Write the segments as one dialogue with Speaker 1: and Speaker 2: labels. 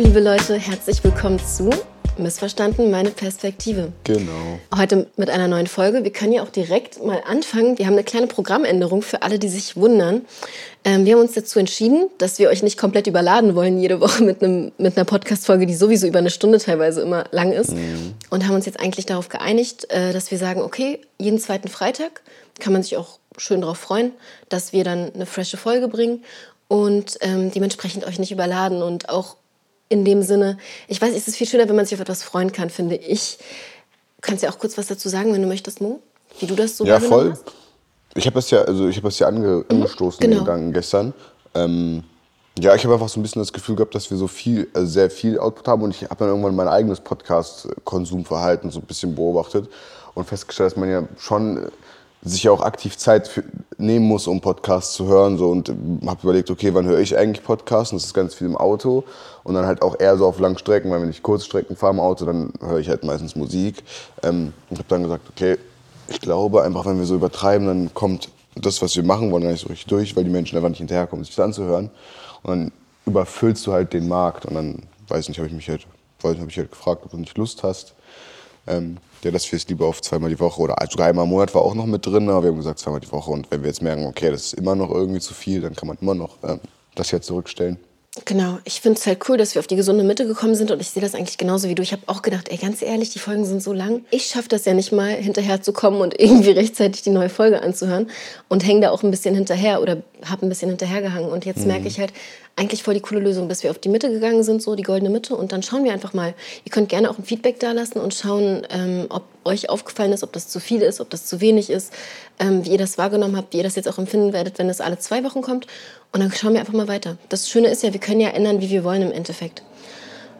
Speaker 1: liebe Leute, herzlich willkommen zu Missverstanden, meine Perspektive.
Speaker 2: Genau.
Speaker 1: Heute mit einer neuen Folge. Wir können ja auch direkt mal anfangen. Wir haben eine kleine Programmänderung für alle, die sich wundern. Ähm, wir haben uns dazu entschieden, dass wir euch nicht komplett überladen wollen, jede Woche mit, einem, mit einer Podcast-Folge, die sowieso über eine Stunde teilweise immer lang ist. Mhm. Und haben uns jetzt eigentlich darauf geeinigt, äh, dass wir sagen, okay, jeden zweiten Freitag kann man sich auch schön darauf freuen, dass wir dann eine frische Folge bringen und ähm, dementsprechend euch nicht überladen und auch in dem Sinne, ich weiß, es ist viel schöner, wenn man sich auf etwas freuen kann, finde ich. Kannst du ja auch kurz was dazu sagen, wenn du möchtest, Mo? Wie du das so
Speaker 2: Ja, voll. Hast? Ich habe das ja, also ich habe das ja ange mhm, angestoßen, genau. den Gedanken gestern. Ähm, ja, ich habe einfach so ein bisschen das Gefühl gehabt, dass wir so viel, also sehr viel Output haben und ich habe dann irgendwann mein eigenes Podcast-Konsumverhalten so ein bisschen beobachtet und festgestellt, dass man ja schon sich auch aktiv Zeit für, nehmen muss, um Podcasts zu hören. So, und habe überlegt, okay, wann höre ich eigentlich Podcasts? Und das ist ganz viel im Auto. Und dann halt auch eher so auf Langstrecken, weil wenn ich Kurzstrecken fahre im Auto, dann höre ich halt meistens Musik. Ähm, und habe dann gesagt, okay, ich glaube einfach, wenn wir so übertreiben, dann kommt das, was wir machen wollen, gar nicht so richtig durch, weil die Menschen einfach nicht hinterherkommen, sich das anzuhören. Und dann überfüllst du halt den Markt. Und dann, weiß nicht, habe ich mich halt, weiß nicht, habe ich halt gefragt, ob du nicht Lust hast. Ähm, dass wir es lieber auf zweimal die Woche oder sogar einmal im Monat war auch noch mit drin, aber wir haben gesagt zweimal die Woche. Und wenn wir jetzt merken, okay, das ist immer noch irgendwie zu viel, dann kann man immer noch ähm, das hier zurückstellen.
Speaker 1: Genau, ich finde es halt cool, dass wir auf die gesunde Mitte gekommen sind und ich sehe das eigentlich genauso wie du. Ich habe auch gedacht, ey, ganz ehrlich, die Folgen sind so lang. Ich schaffe das ja nicht mal, hinterher zu kommen und irgendwie rechtzeitig die neue Folge anzuhören und hänge da auch ein bisschen hinterher oder habe ein bisschen hinterhergehangen. Und jetzt mhm. merke ich halt, eigentlich voll die coole Lösung, dass wir auf die Mitte gegangen sind, so die goldene Mitte. Und dann schauen wir einfach mal. Ihr könnt gerne auch ein Feedback da lassen und schauen, ähm, ob euch aufgefallen ist, ob das zu viel ist, ob das zu wenig ist, ähm, wie ihr das wahrgenommen habt, wie ihr das jetzt auch empfinden werdet, wenn es alle zwei Wochen kommt. Und dann schauen wir einfach mal weiter. Das Schöne ist ja, wir können ja ändern, wie wir wollen im Endeffekt.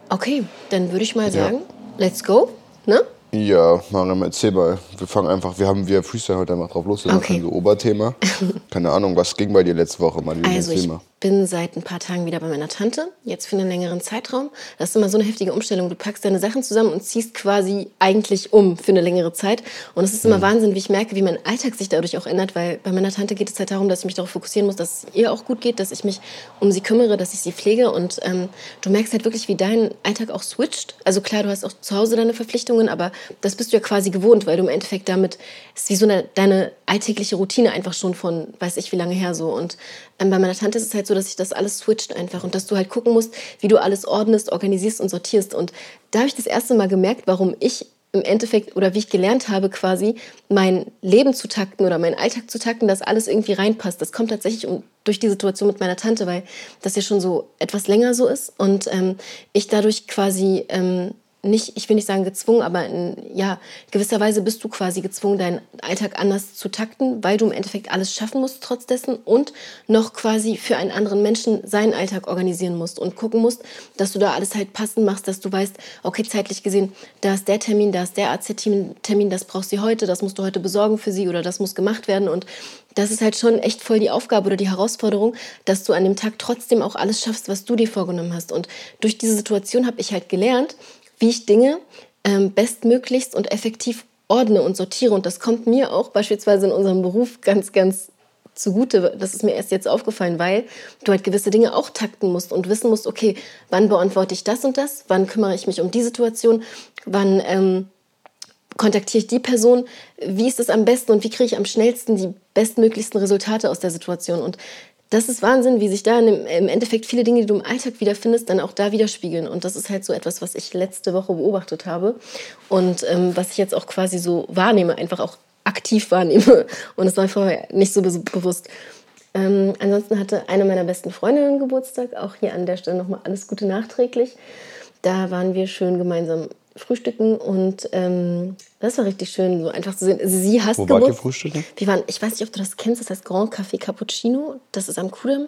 Speaker 1: Okay, dann würde ich mal sagen, ja. let's go. Ne?
Speaker 2: Ja, Mariam, erzähl mal. Wir fangen einfach, wir haben wir Freestyle heute einfach drauf los. Das okay. ist so Oberthema. Keine Ahnung, was ging bei dir letzte Woche,
Speaker 1: Madeline? Also ich bin seit ein paar Tagen wieder bei meiner Tante, jetzt für einen längeren Zeitraum. Das ist immer so eine heftige Umstellung. Du packst deine Sachen zusammen und ziehst quasi eigentlich um für eine längere Zeit. Und es ist immer mhm. Wahnsinn, wie ich merke, wie mein Alltag sich dadurch auch ändert, weil bei meiner Tante geht es halt darum, dass ich mich darauf fokussieren muss, dass es ihr auch gut geht, dass ich mich um sie kümmere, dass ich sie pflege. Und ähm, du merkst halt wirklich, wie dein Alltag auch switcht. Also klar, du hast auch zu Hause deine Verpflichtungen, aber das bist du ja quasi gewohnt, weil du im Endeffekt damit, ist wie so eine, deine alltägliche Routine einfach schon von, weiß ich wie lange her so. Und bei meiner Tante ist es halt so, dass sich das alles switcht einfach und dass du halt gucken musst, wie du alles ordnest, organisierst und sortierst. Und da habe ich das erste Mal gemerkt, warum ich im Endeffekt oder wie ich gelernt habe, quasi mein Leben zu takten oder meinen Alltag zu takten, dass alles irgendwie reinpasst. Das kommt tatsächlich durch die Situation mit meiner Tante, weil das ja schon so etwas länger so ist und ähm, ich dadurch quasi ähm, nicht, ich will nicht sagen gezwungen, aber in ja, gewisserweise bist du quasi gezwungen, deinen Alltag anders zu takten, weil du im Endeffekt alles schaffen musst trotz dessen und noch quasi für einen anderen Menschen seinen Alltag organisieren musst und gucken musst, dass du da alles halt passend machst, dass du weißt, okay, zeitlich gesehen, da ist der Termin, da ist der AZ-Termin, das brauchst du heute, das musst du heute besorgen für sie oder das muss gemacht werden und das ist halt schon echt voll die Aufgabe oder die Herausforderung, dass du an dem Tag trotzdem auch alles schaffst, was du dir vorgenommen hast. Und durch diese Situation habe ich halt gelernt, wie ich Dinge ähm, bestmöglichst und effektiv ordne und sortiere. Und das kommt mir auch beispielsweise in unserem Beruf ganz, ganz zugute. Das ist mir erst jetzt aufgefallen, weil du halt gewisse Dinge auch takten musst und wissen musst, okay, wann beantworte ich das und das, wann kümmere ich mich um die Situation, wann ähm, kontaktiere ich die Person, wie ist es am besten und wie kriege ich am schnellsten die bestmöglichsten Resultate aus der Situation. Und das ist Wahnsinn, wie sich da im Endeffekt viele Dinge, die du im Alltag wiederfindest, dann auch da widerspiegeln. Und das ist halt so etwas, was ich letzte Woche beobachtet habe und ähm, was ich jetzt auch quasi so wahrnehme, einfach auch aktiv wahrnehme. Und es war vorher nicht so bewusst. Ähm, ansonsten hatte eine meiner besten Freundinnen Geburtstag. Auch hier an der Stelle nochmal alles Gute nachträglich. Da waren wir schön gemeinsam frühstücken und ähm, das war richtig schön, so einfach zu sehen. Sie hasst
Speaker 2: Wo wart ihr frühstücken?
Speaker 1: Wir waren, ich weiß nicht, ob du das kennst, das heißt Grand Café Cappuccino. Das ist am Kudamm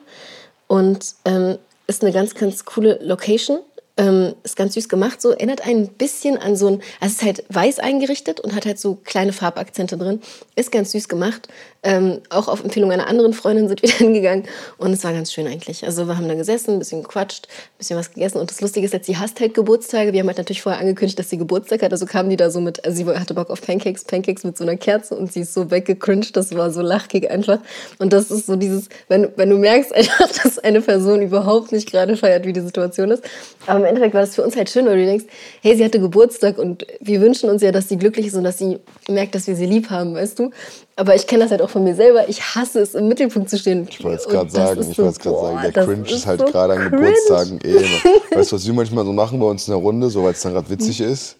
Speaker 1: und ähm, ist eine ganz, ganz coole Location. Ähm, ist ganz süß gemacht, so erinnert ein bisschen an so ein, also es ist halt weiß eingerichtet und hat halt so kleine Farbakzente drin. Ist ganz süß gemacht. Ähm, auch auf Empfehlung einer anderen Freundin sind wir dann gegangen und es war ganz schön eigentlich. Also wir haben da gesessen, ein bisschen gequatscht, ein bisschen was gegessen und das Lustige ist, dass sie hasst halt Geburtstage. Wir haben halt natürlich vorher angekündigt, dass sie Geburtstag hat, also kamen die da so mit, also sie hatte Bock auf Pancakes, Pancakes mit so einer Kerze und sie ist so weggecringed, das war so lachig einfach. Und das ist so dieses, wenn, wenn du merkst einfach, dass eine Person überhaupt nicht gerade feiert, wie die Situation ist. Aber im Endeffekt war das für uns halt schön, weil du denkst, hey, sie hatte Geburtstag und wir wünschen uns ja, dass sie glücklich ist und dass sie merkt, dass wir sie lieb haben, weißt du? Aber ich kenne das halt auch von mir selber. Ich hasse es, im Mittelpunkt zu stehen.
Speaker 2: Ich wollte es gerade sagen, ich so, wollte gerade sagen, der Cringe ist halt so gerade an Geburtstagen eh immer. Weißt du, was wir manchmal so machen bei uns in der Runde, so weil es dann gerade witzig mhm. ist?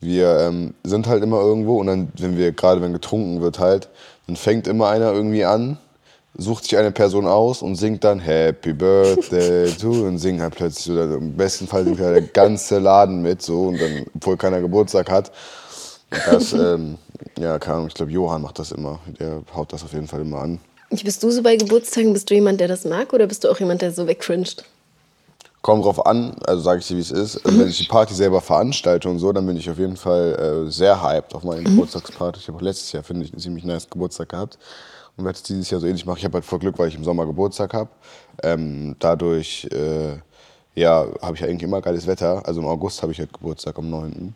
Speaker 2: Wir ähm, sind halt immer irgendwo und dann, wenn wir, gerade wenn getrunken wird halt, dann fängt immer einer irgendwie an sucht sich eine Person aus und singt dann Happy Birthday to und singt halt plötzlich so, im besten Fall singt halt der ganze Laden mit so und dann, obwohl keiner Geburtstag hat. Das, ähm, ja, keine Ahnung, ich glaube, Johann macht das immer. Der haut das auf jeden Fall immer an.
Speaker 1: Bist du so bei Geburtstagen, bist du jemand, der das mag oder bist du auch jemand, der so wegcringed?
Speaker 2: Kommt drauf an, also sage ich dir, wie es ist. Also, wenn ich die Party selber veranstalte und so, dann bin ich auf jeden Fall äh, sehr hyped auf meine mhm. Geburtstagsparty. Ich habe auch letztes Jahr, finde ich, einen ziemlich nice Geburtstag gehabt und werde es dieses Jahr so ähnlich machen. Ich habe halt voll Glück, weil ich im Sommer Geburtstag habe. Ähm, dadurch äh, ja, habe ich eigentlich immer geiles Wetter. Also im August habe ich halt Geburtstag am 9.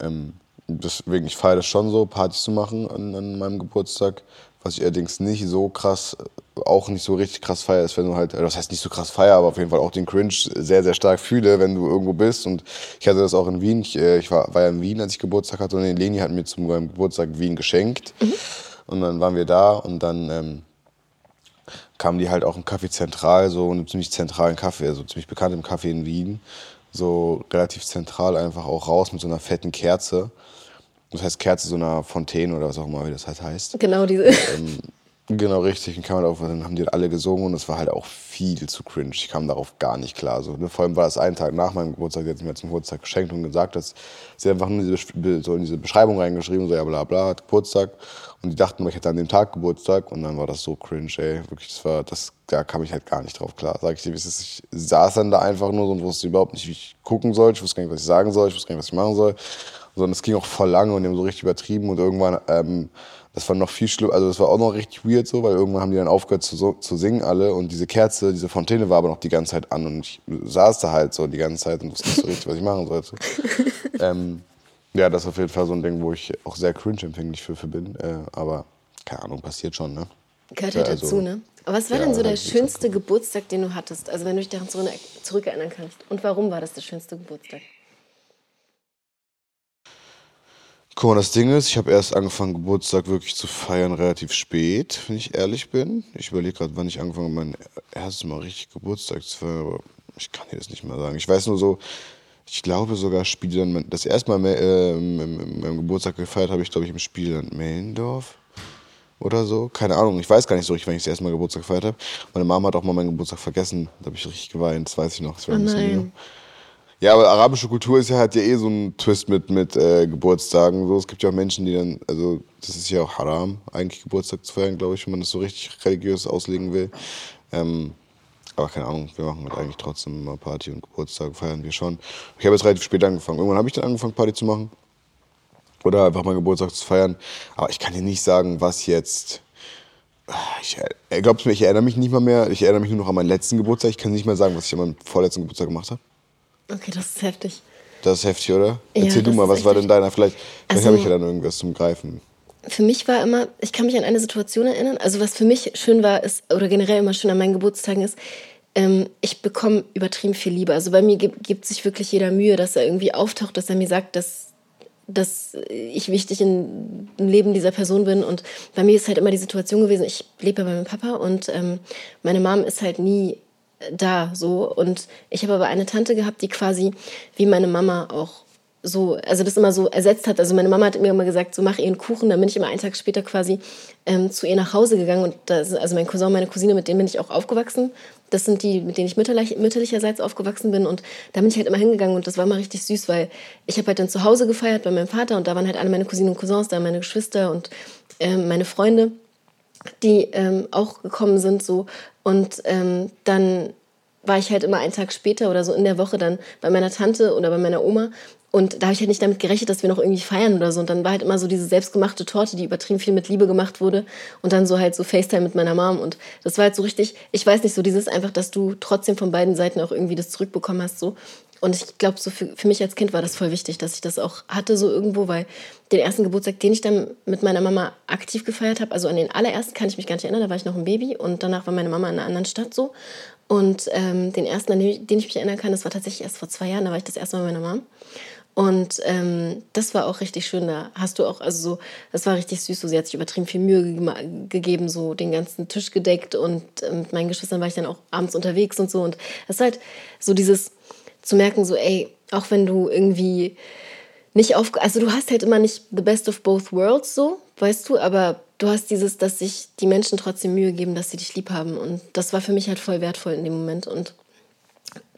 Speaker 2: Ähm, deswegen, ich feiere das schon so, Partys zu machen an, an, meinem Geburtstag. Was ich allerdings nicht so krass, auch nicht so richtig krass feiere, ist, wenn du halt, das heißt nicht so krass feiere, aber auf jeden Fall auch den Cringe sehr, sehr stark fühle, wenn du irgendwo bist. Und ich hatte das auch in Wien. Ich, äh, ich war, war ja in Wien, als ich Geburtstag hatte und Leni hat mir zum Geburtstag Wien geschenkt. Mhm. Und dann waren wir da und dann ähm, kamen die halt auch im Café Zentral, so einem ziemlich zentralen Café, also ziemlich bekannt im Café in Wien, so relativ zentral einfach auch raus mit so einer fetten Kerze. Das heißt Kerze so einer Fontäne oder was auch immer, wie das halt heißt.
Speaker 1: Genau, diese.
Speaker 2: Ähm, Genau, richtig. Und kam halt auf, dann haben die alle gesungen und es war halt auch viel zu cringe. Ich kam darauf gar nicht klar. So, ne? Vor allem war das einen Tag nach meinem Geburtstag, jetzt mir zum Geburtstag geschenkt und gesagt, dass sie einfach nur diese, so in diese Beschreibung reingeschrieben, so ja bla bla, hat Geburtstag. Und die dachten, ich hätte an dem Tag Geburtstag und dann war das so cringe, ey. Wirklich, das war, das, da kam ich halt gar nicht drauf klar. Sag ich dir, wie es ist. Ich saß dann da einfach nur so und wusste überhaupt nicht, wie ich gucken soll. Ich wusste gar nicht, was ich sagen soll. Ich wusste gar nicht, was ich machen soll. Sondern es ging auch voll lange und die haben so richtig übertrieben und irgendwann, ähm, das war noch viel schlimmer, also das war auch noch richtig weird so, weil irgendwann haben die dann aufgehört zu, zu singen alle und diese Kerze, diese Fontäne war aber noch die ganze Zeit an und ich saß da halt so die ganze Zeit und wusste nicht so richtig, was ich machen sollte. ähm, ja, das ist auf jeden Fall so ein Ding, wo ich auch sehr cringe-empfänglich für, für bin, äh, aber keine Ahnung, passiert schon, ne?
Speaker 1: Gehört halt also, dazu, ne? Aber was war ja, denn so der schönste Geburtstag, den du hattest? Also wenn du dich daran zurückerinnern kannst. Und warum war das der schönste Geburtstag?
Speaker 2: Guck mal, das Ding ist, ich habe erst angefangen, Geburtstag wirklich zu feiern, relativ spät, wenn ich ehrlich bin. Ich überlege gerade, wann ich angefangen habe, mein erstes Mal richtig Geburtstag zu feiern, aber ich kann dir das nicht mehr sagen. Ich weiß nur so, ich glaube sogar Spielland, das erste Mal äh, meinem Geburtstag gefeiert habe ich, glaube ich, im Spielland Mellendorf oder so. Keine Ahnung, ich weiß gar nicht so richtig, wann ich das erste Mal Geburtstag gefeiert habe. Meine Mama hat auch mal meinen Geburtstag vergessen, da habe ich richtig geweint, das weiß ich noch. Das war oh nein. Ja, aber arabische Kultur ist ja, hat ja eh so einen Twist mit, mit äh, Geburtstagen. So. Es gibt ja auch Menschen, die dann, also das ist ja auch haram, eigentlich Geburtstag zu feiern, glaube ich, wenn man das so richtig religiös auslegen will. Ähm, aber keine Ahnung, wir machen halt eigentlich trotzdem immer Party und Geburtstag feiern wir schon. Ich habe jetzt relativ spät angefangen. Irgendwann habe ich dann angefangen, Party zu machen. Oder einfach meinen Geburtstag zu feiern. Aber ich kann dir nicht sagen, was jetzt. Ich, äh, glaubst du mir, ich erinnere mich nicht mal mehr. Ich erinnere mich nur noch an meinen letzten Geburtstag. Ich kann nicht mehr sagen, was ich an meinem vorletzten Geburtstag gemacht habe.
Speaker 1: Okay, das ist heftig.
Speaker 2: Das ist heftig, oder? Ja, Erzähl du mal, was war denn deiner? Vielleicht, vielleicht also, habe ich ja dann irgendwas zum Greifen.
Speaker 1: Für mich war immer, ich kann mich an eine Situation erinnern, also was für mich schön war, ist, oder generell immer schön an meinen Geburtstagen ist, ähm, ich bekomme übertrieben viel Liebe. Also bei mir gibt, gibt sich wirklich jeder Mühe, dass er irgendwie auftaucht, dass er mir sagt, dass, dass ich wichtig im Leben dieser Person bin. Und bei mir ist halt immer die Situation gewesen, ich lebe bei meinem Papa und ähm, meine Mom ist halt nie da so. Und ich habe aber eine Tante gehabt, die quasi wie meine Mama auch so, also das immer so ersetzt hat. Also meine Mama hat mir immer gesagt, so mach ihr einen Kuchen. Dann bin ich immer einen Tag später quasi ähm, zu ihr nach Hause gegangen. Und das, also mein Cousin, meine Cousine, mit denen bin ich auch aufgewachsen. Das sind die, mit denen ich mütterlich, mütterlicherseits aufgewachsen bin. Und da bin ich halt immer hingegangen und das war immer richtig süß, weil ich habe halt dann zu Hause gefeiert bei meinem Vater und da waren halt alle meine Cousinen und Cousins, da meine Geschwister und ähm, meine Freunde die ähm, auch gekommen sind so und ähm, dann war ich halt immer einen Tag später oder so in der Woche dann bei meiner Tante oder bei meiner Oma und da habe ich halt nicht damit gerechnet, dass wir noch irgendwie feiern oder so. Und dann war halt immer so diese selbstgemachte Torte, die übertrieben viel mit Liebe gemacht wurde. Und dann so halt so FaceTime mit meiner Mom. Und das war halt so richtig, ich weiß nicht, so dieses einfach, dass du trotzdem von beiden Seiten auch irgendwie das zurückbekommen hast. So. Und ich glaube, so für, für mich als Kind war das voll wichtig, dass ich das auch hatte, so irgendwo, weil den ersten Geburtstag, den ich dann mit meiner Mama aktiv gefeiert habe, also an den allerersten kann ich mich gar nicht erinnern, da war ich noch ein Baby und danach war meine Mama in einer anderen Stadt so. Und ähm, den ersten, an den ich, den ich mich erinnern kann, das war tatsächlich erst vor zwei Jahren, da war ich das erste Mal mit meiner Mom. Und ähm, das war auch richtig schön. Da hast du auch, also so, das war richtig süß. So, sie hat sich übertrieben viel Mühe ge gegeben, so den ganzen Tisch gedeckt. Und äh, mit meinen Geschwistern war ich dann auch abends unterwegs und so. Und es ist halt so dieses zu merken, so, ey, auch wenn du irgendwie nicht auf, also du hast halt immer nicht the best of both worlds, so, weißt du, aber du hast dieses, dass sich die Menschen trotzdem Mühe geben, dass sie dich lieb haben. Und das war für mich halt voll wertvoll in dem Moment. Und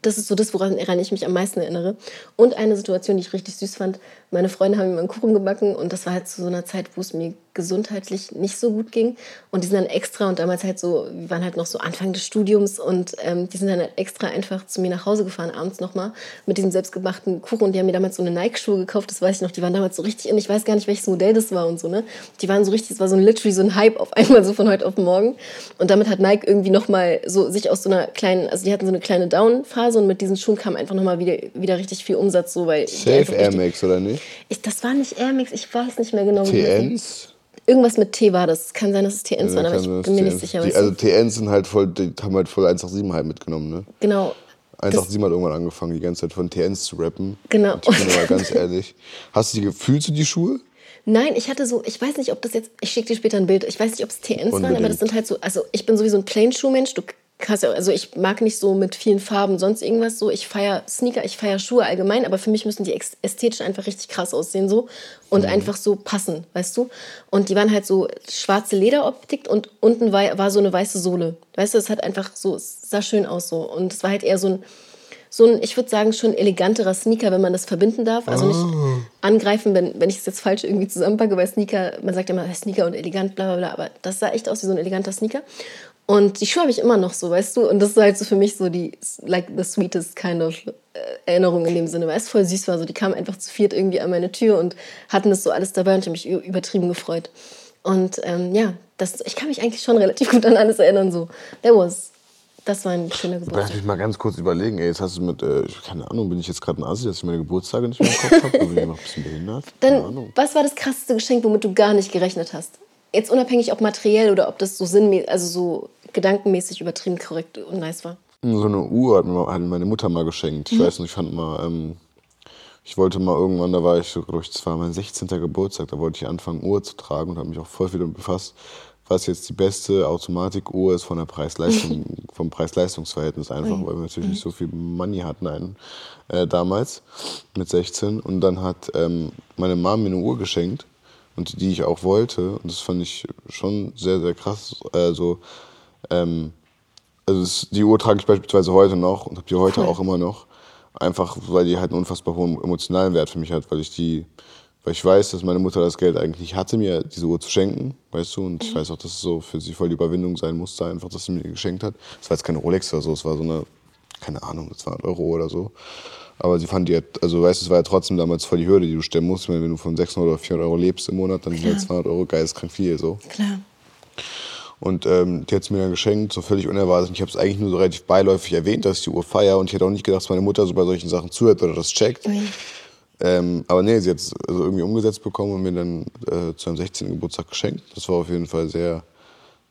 Speaker 1: das ist so das, woran ich mich am meisten erinnere. Und eine Situation, die ich richtig süß fand. Meine Freunde haben mir einen Kuchen gebacken und das war halt zu so einer Zeit, wo es mir gesundheitlich nicht so gut ging. Und die sind dann extra und damals halt so, wir waren halt noch so Anfang des Studiums und ähm, die sind dann halt extra einfach zu mir nach Hause gefahren, abends nochmal, mit diesem selbstgemachten Kuchen. Und die haben mir damals so eine Nike-Schuhe gekauft, das weiß ich noch. Die waren damals so richtig in, ich weiß gar nicht, welches Modell das war und so, ne? Die waren so richtig, es war so ein literally so ein Hype auf einmal, so von heute auf morgen. Und damit hat Nike irgendwie nochmal so sich aus so einer kleinen, also die hatten so eine kleine Down-Phase und mit diesen Schuhen kam einfach nochmal wieder, wieder richtig viel Umsatz, so, weil.
Speaker 2: Safe Air Max, oder nicht?
Speaker 1: Ich, das war nicht Air Max, ich weiß nicht mehr genau.
Speaker 2: TNs?
Speaker 1: Irgendwas mit T war das. Kann sein, dass es TNs ja, waren, aber ich bin mir nicht sicher.
Speaker 2: Die, also TNs sind halt voll, die haben halt voll 187 halt mitgenommen, ne?
Speaker 1: Genau.
Speaker 2: 187 hat irgendwann angefangen, die ganze Zeit von TNs zu rappen.
Speaker 1: Genau.
Speaker 2: Und ich bin aber ganz ehrlich. Hast du die, fühlst du die Schuhe?
Speaker 1: Nein, ich hatte so, ich weiß nicht, ob das jetzt, ich schicke dir später ein Bild, ich weiß nicht, ob es TNs Unbedingt. waren, aber das sind halt so, also ich bin sowieso ein Plain-Schuh-Mensch, du also ich mag nicht so mit vielen Farben, sonst irgendwas so. Ich feiere Sneaker, ich feiere Schuhe allgemein, aber für mich müssen die ästhetisch einfach richtig krass aussehen so und mhm. einfach so passen, weißt du? Und die waren halt so schwarze Lederoptik und unten war, war so eine weiße Sohle. Weißt du, es hat einfach so, es sah schön aus so. Und es war halt eher so ein, so ein, ich würde sagen, schon eleganterer Sneaker, wenn man das verbinden darf. Also nicht oh. angreifen, wenn, wenn ich es jetzt falsch irgendwie zusammenpacke, weil Sneaker, man sagt immer Sneaker und elegant, bla bla bla, aber das sah echt aus wie so ein eleganter Sneaker. Und die Schuhe habe ich immer noch so, weißt du? Und das ist halt so für mich so die, like the sweetest kind of äh, Erinnerung in dem Sinne, weil es voll süß war. So, die kamen einfach zu viert irgendwie an meine Tür und hatten das so alles dabei und ich habe mich übertrieben gefreut. Und ähm, ja, das, ich kann mich eigentlich schon relativ gut an alles erinnern. So, that was, das war ein schöner Geburtstag.
Speaker 2: Lass mich mal ganz kurz überlegen. Ey, jetzt hast du mit, äh, keine Ahnung, bin ich jetzt gerade ein Asi, dass ich meine Geburtstage nicht mehr im Kopf habe? bin ich noch ein bisschen behindert?
Speaker 1: Dann, was war das krasseste Geschenk, womit du gar nicht gerechnet hast? Jetzt unabhängig, ob materiell oder ob das so sinnmäßig, also so gedankenmäßig übertrieben korrekt und nice war.
Speaker 2: So eine Uhr hat mir meine Mutter mal geschenkt. Ich mhm. weiß nicht, ich fand mal, ähm, ich wollte mal irgendwann, da war ich, glaube ich, das war mein 16. Geburtstag, da wollte ich anfangen, Uhr zu tragen und habe mich auch voll wieder befasst, was jetzt die beste Automatikuhr ist von der Preis-Leistung, vom Preis-Leistungs-Verhältnis einfach, weil wir natürlich nicht so viel Money hatten einen, äh, damals mit 16. Und dann hat ähm, meine Mom mir eine Uhr geschenkt und die ich auch wollte. Und das fand ich schon sehr, sehr krass. Also ähm, also das, die Uhr trage ich beispielsweise heute noch und habe die heute cool. auch immer noch. Einfach, weil die halt einen unfassbar hohen emotionalen Wert für mich hat, weil ich die, weil ich weiß, dass meine Mutter das Geld eigentlich hatte, mir diese Uhr zu schenken, weißt du, und mhm. ich weiß auch, dass es so für sie voll die Überwindung sein musste, einfach, dass sie mir geschenkt hat. Es war jetzt keine Rolex oder so, es war so eine, keine Ahnung, 200 Euro oder so. Aber sie fand die, also weißt du, es war ja trotzdem damals voll die Hürde, die du stellen musst. Wenn du von 600 oder 400 Euro lebst im Monat, dann sind halt 200 Euro geisteskrank viel, so.
Speaker 1: Klar.
Speaker 2: Und ähm, die hat es mir dann geschenkt, so völlig unerwartet. Und ich habe es eigentlich nur so relativ beiläufig erwähnt, dass ich die Uhr feier. Und ich hätte auch nicht gedacht, dass meine Mutter so bei solchen Sachen zuhört oder das checkt. Mhm. Ähm, aber nee, sie hat es also irgendwie umgesetzt bekommen und mir dann äh, zu einem 16. Geburtstag geschenkt. Das war auf jeden Fall sehr,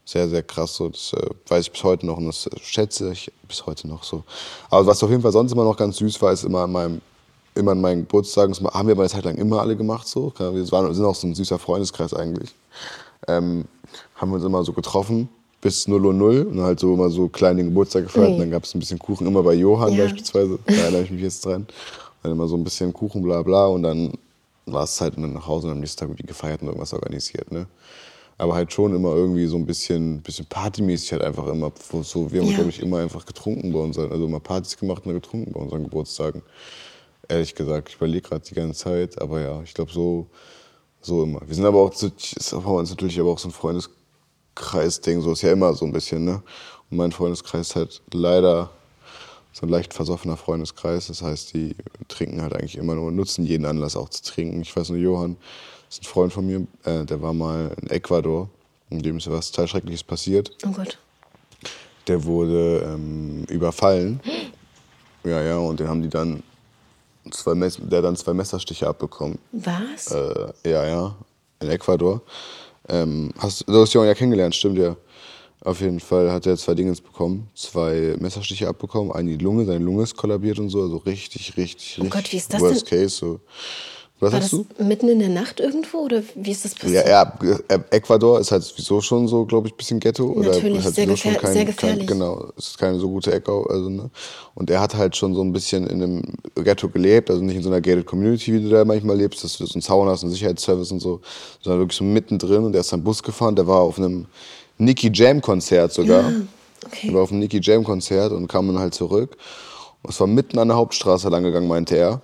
Speaker 2: sehr, sehr krass. So. Das äh, weiß ich bis heute noch und das schätze ich bis heute noch so. Aber was auf jeden Fall sonst immer noch ganz süß war, ist immer an meinem immer an meinen Geburtstagen, das haben wir aber eine Zeit lang immer alle gemacht so. Wir waren, sind auch so ein süßer Freundeskreis eigentlich. Ähm, haben wir uns immer so getroffen bis 0 Uhr 0 und halt so immer so kleine Geburtstag gefeiert. Nee. Dann gab es ein bisschen Kuchen, immer bei Johann ja. beispielsweise, da erinnere ich mich jetzt dran. Dann immer so ein bisschen Kuchen, bla bla und dann war es halt dann nach Hause und am nächsten Tag irgendwie gefeiert und irgendwas organisiert. Ne? Aber halt schon immer irgendwie so ein bisschen, bisschen partymäßig halt einfach immer. So, wir haben, ja. glaube ich, immer einfach getrunken bei unseren, also immer Partys gemacht und getrunken bei unseren Geburtstagen. Ehrlich gesagt, ich überlege gerade die ganze Zeit, aber ja, ich glaube so, so immer. Wir sind aber auch, ist bei uns natürlich aber auch so ein Freundeskreis-Ding, so ist ja immer so ein bisschen, ne? Und mein Freundeskreis ist halt leider so ein leicht versoffener Freundeskreis. Das heißt, die trinken halt eigentlich immer nur, nutzen jeden Anlass auch zu trinken. Ich weiß nur, Johann ist ein Freund von mir, äh, der war mal in Ecuador, in dem ist was total Schreckliches passiert.
Speaker 1: Oh Gott.
Speaker 2: Der wurde ähm, überfallen. Ja, ja, und den haben die dann zwei Mess der hat dann zwei Messerstiche abbekommen.
Speaker 1: Was?
Speaker 2: Äh, ja, ja, in Ecuador. Ähm, hast, du hast Johann ja kennengelernt, stimmt ja. Auf jeden Fall hat er zwei Dinge bekommen, zwei Messerstiche abbekommen, eine in die Lunge, seine Lunge ist kollabiert und so, also richtig, richtig,
Speaker 1: oh
Speaker 2: richtig
Speaker 1: Gott, wie ist das
Speaker 2: worst
Speaker 1: denn?
Speaker 2: case. So. Was
Speaker 1: War
Speaker 2: hast
Speaker 1: das
Speaker 2: du?
Speaker 1: mitten in der Nacht irgendwo oder wie ist das passiert?
Speaker 2: Ja, ja, äh, Ecuador ist halt sowieso schon so, glaube ich, ein bisschen Ghetto.
Speaker 1: Natürlich,
Speaker 2: oder halt
Speaker 1: sehr gefähr- sehr gefährlich.
Speaker 2: Kein, genau, es ist keine so gute Ecke. Also, ne? Und er hat halt schon so ein bisschen in einem Ghetto gelebt, also nicht in so einer gated Community, wie du da manchmal lebst, dass du so einen Zaun hast, einen Sicherheitsservice und so, sondern wirklich so mittendrin. Und er ist dann Bus gefahren, der war auf einem Nicky Jam Konzert sogar.
Speaker 1: Ah, okay.
Speaker 2: Er war auf einem Nicky Jam Konzert und kam dann halt zurück. Und es war mitten an der Hauptstraße lang gegangen, meinte er.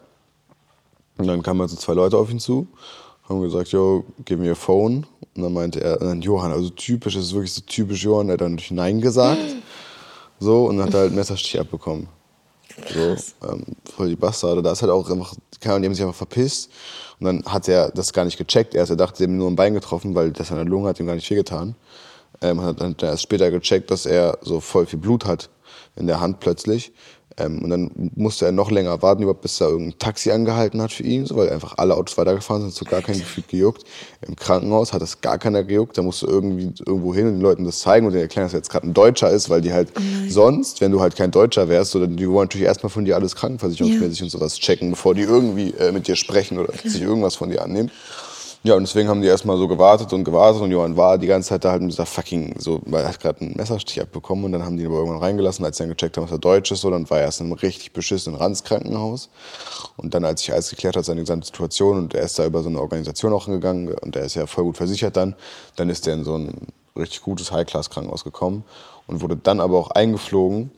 Speaker 2: Und dann kamen also zwei Leute auf ihn zu, haben gesagt, yo, gib mir your phone. Und dann meinte er, dann Johann, also typisch, das ist wirklich so typisch Johann, er hat dann natürlich Nein gesagt. So, und dann hat er halt Messerstich abbekommen. So, ähm, voll die Bastarde. Da ist halt auch einfach, keine Ahnung, die haben sich einfach verpisst. Und dann hat er das gar nicht gecheckt. Erst er dachte, sie haben nur ein Bein getroffen, weil das an der Lunge hat ihm gar nicht wehgetan. Ähm, hat dann hat er erst später gecheckt, dass er so voll viel Blut hat in der Hand plötzlich. Ähm, und dann musste er noch länger warten, überhaupt bis da irgendein Taxi angehalten hat für ihn, so, weil einfach alle Autos weitergefahren sind, so gar kein Gefühl gejuckt. Im Krankenhaus hat das gar keiner gejuckt, da musste irgendwie irgendwo hin und den Leuten das zeigen und denen erklären, dass er jetzt gerade ein Deutscher ist, weil die halt sonst, wenn du halt kein Deutscher wärst, so, dann, die wollen natürlich erstmal von dir alles krankenversicherungsmäßig und sowas checken, bevor die irgendwie äh, mit dir sprechen oder sich irgendwas von dir annehmen. Ja, und deswegen haben die erstmal so gewartet und gewartet und Johann war die ganze Zeit da halt mit dieser fucking, so, weil er hat gerade einen Messerstich abbekommen und dann haben die ihn aber irgendwann reingelassen, als sie dann gecheckt haben, dass er Deutsch ist, so, dann war er erst in einem richtig beschissenen Ranzkrankenhaus. Und dann, als sich alles geklärt hat, seine gesamte Situation und er ist da über so eine Organisation auch hingegangen und er ist ja voll gut versichert dann, dann ist er in so ein richtig gutes High-Class-Krankenhaus gekommen und wurde dann aber auch eingeflogen.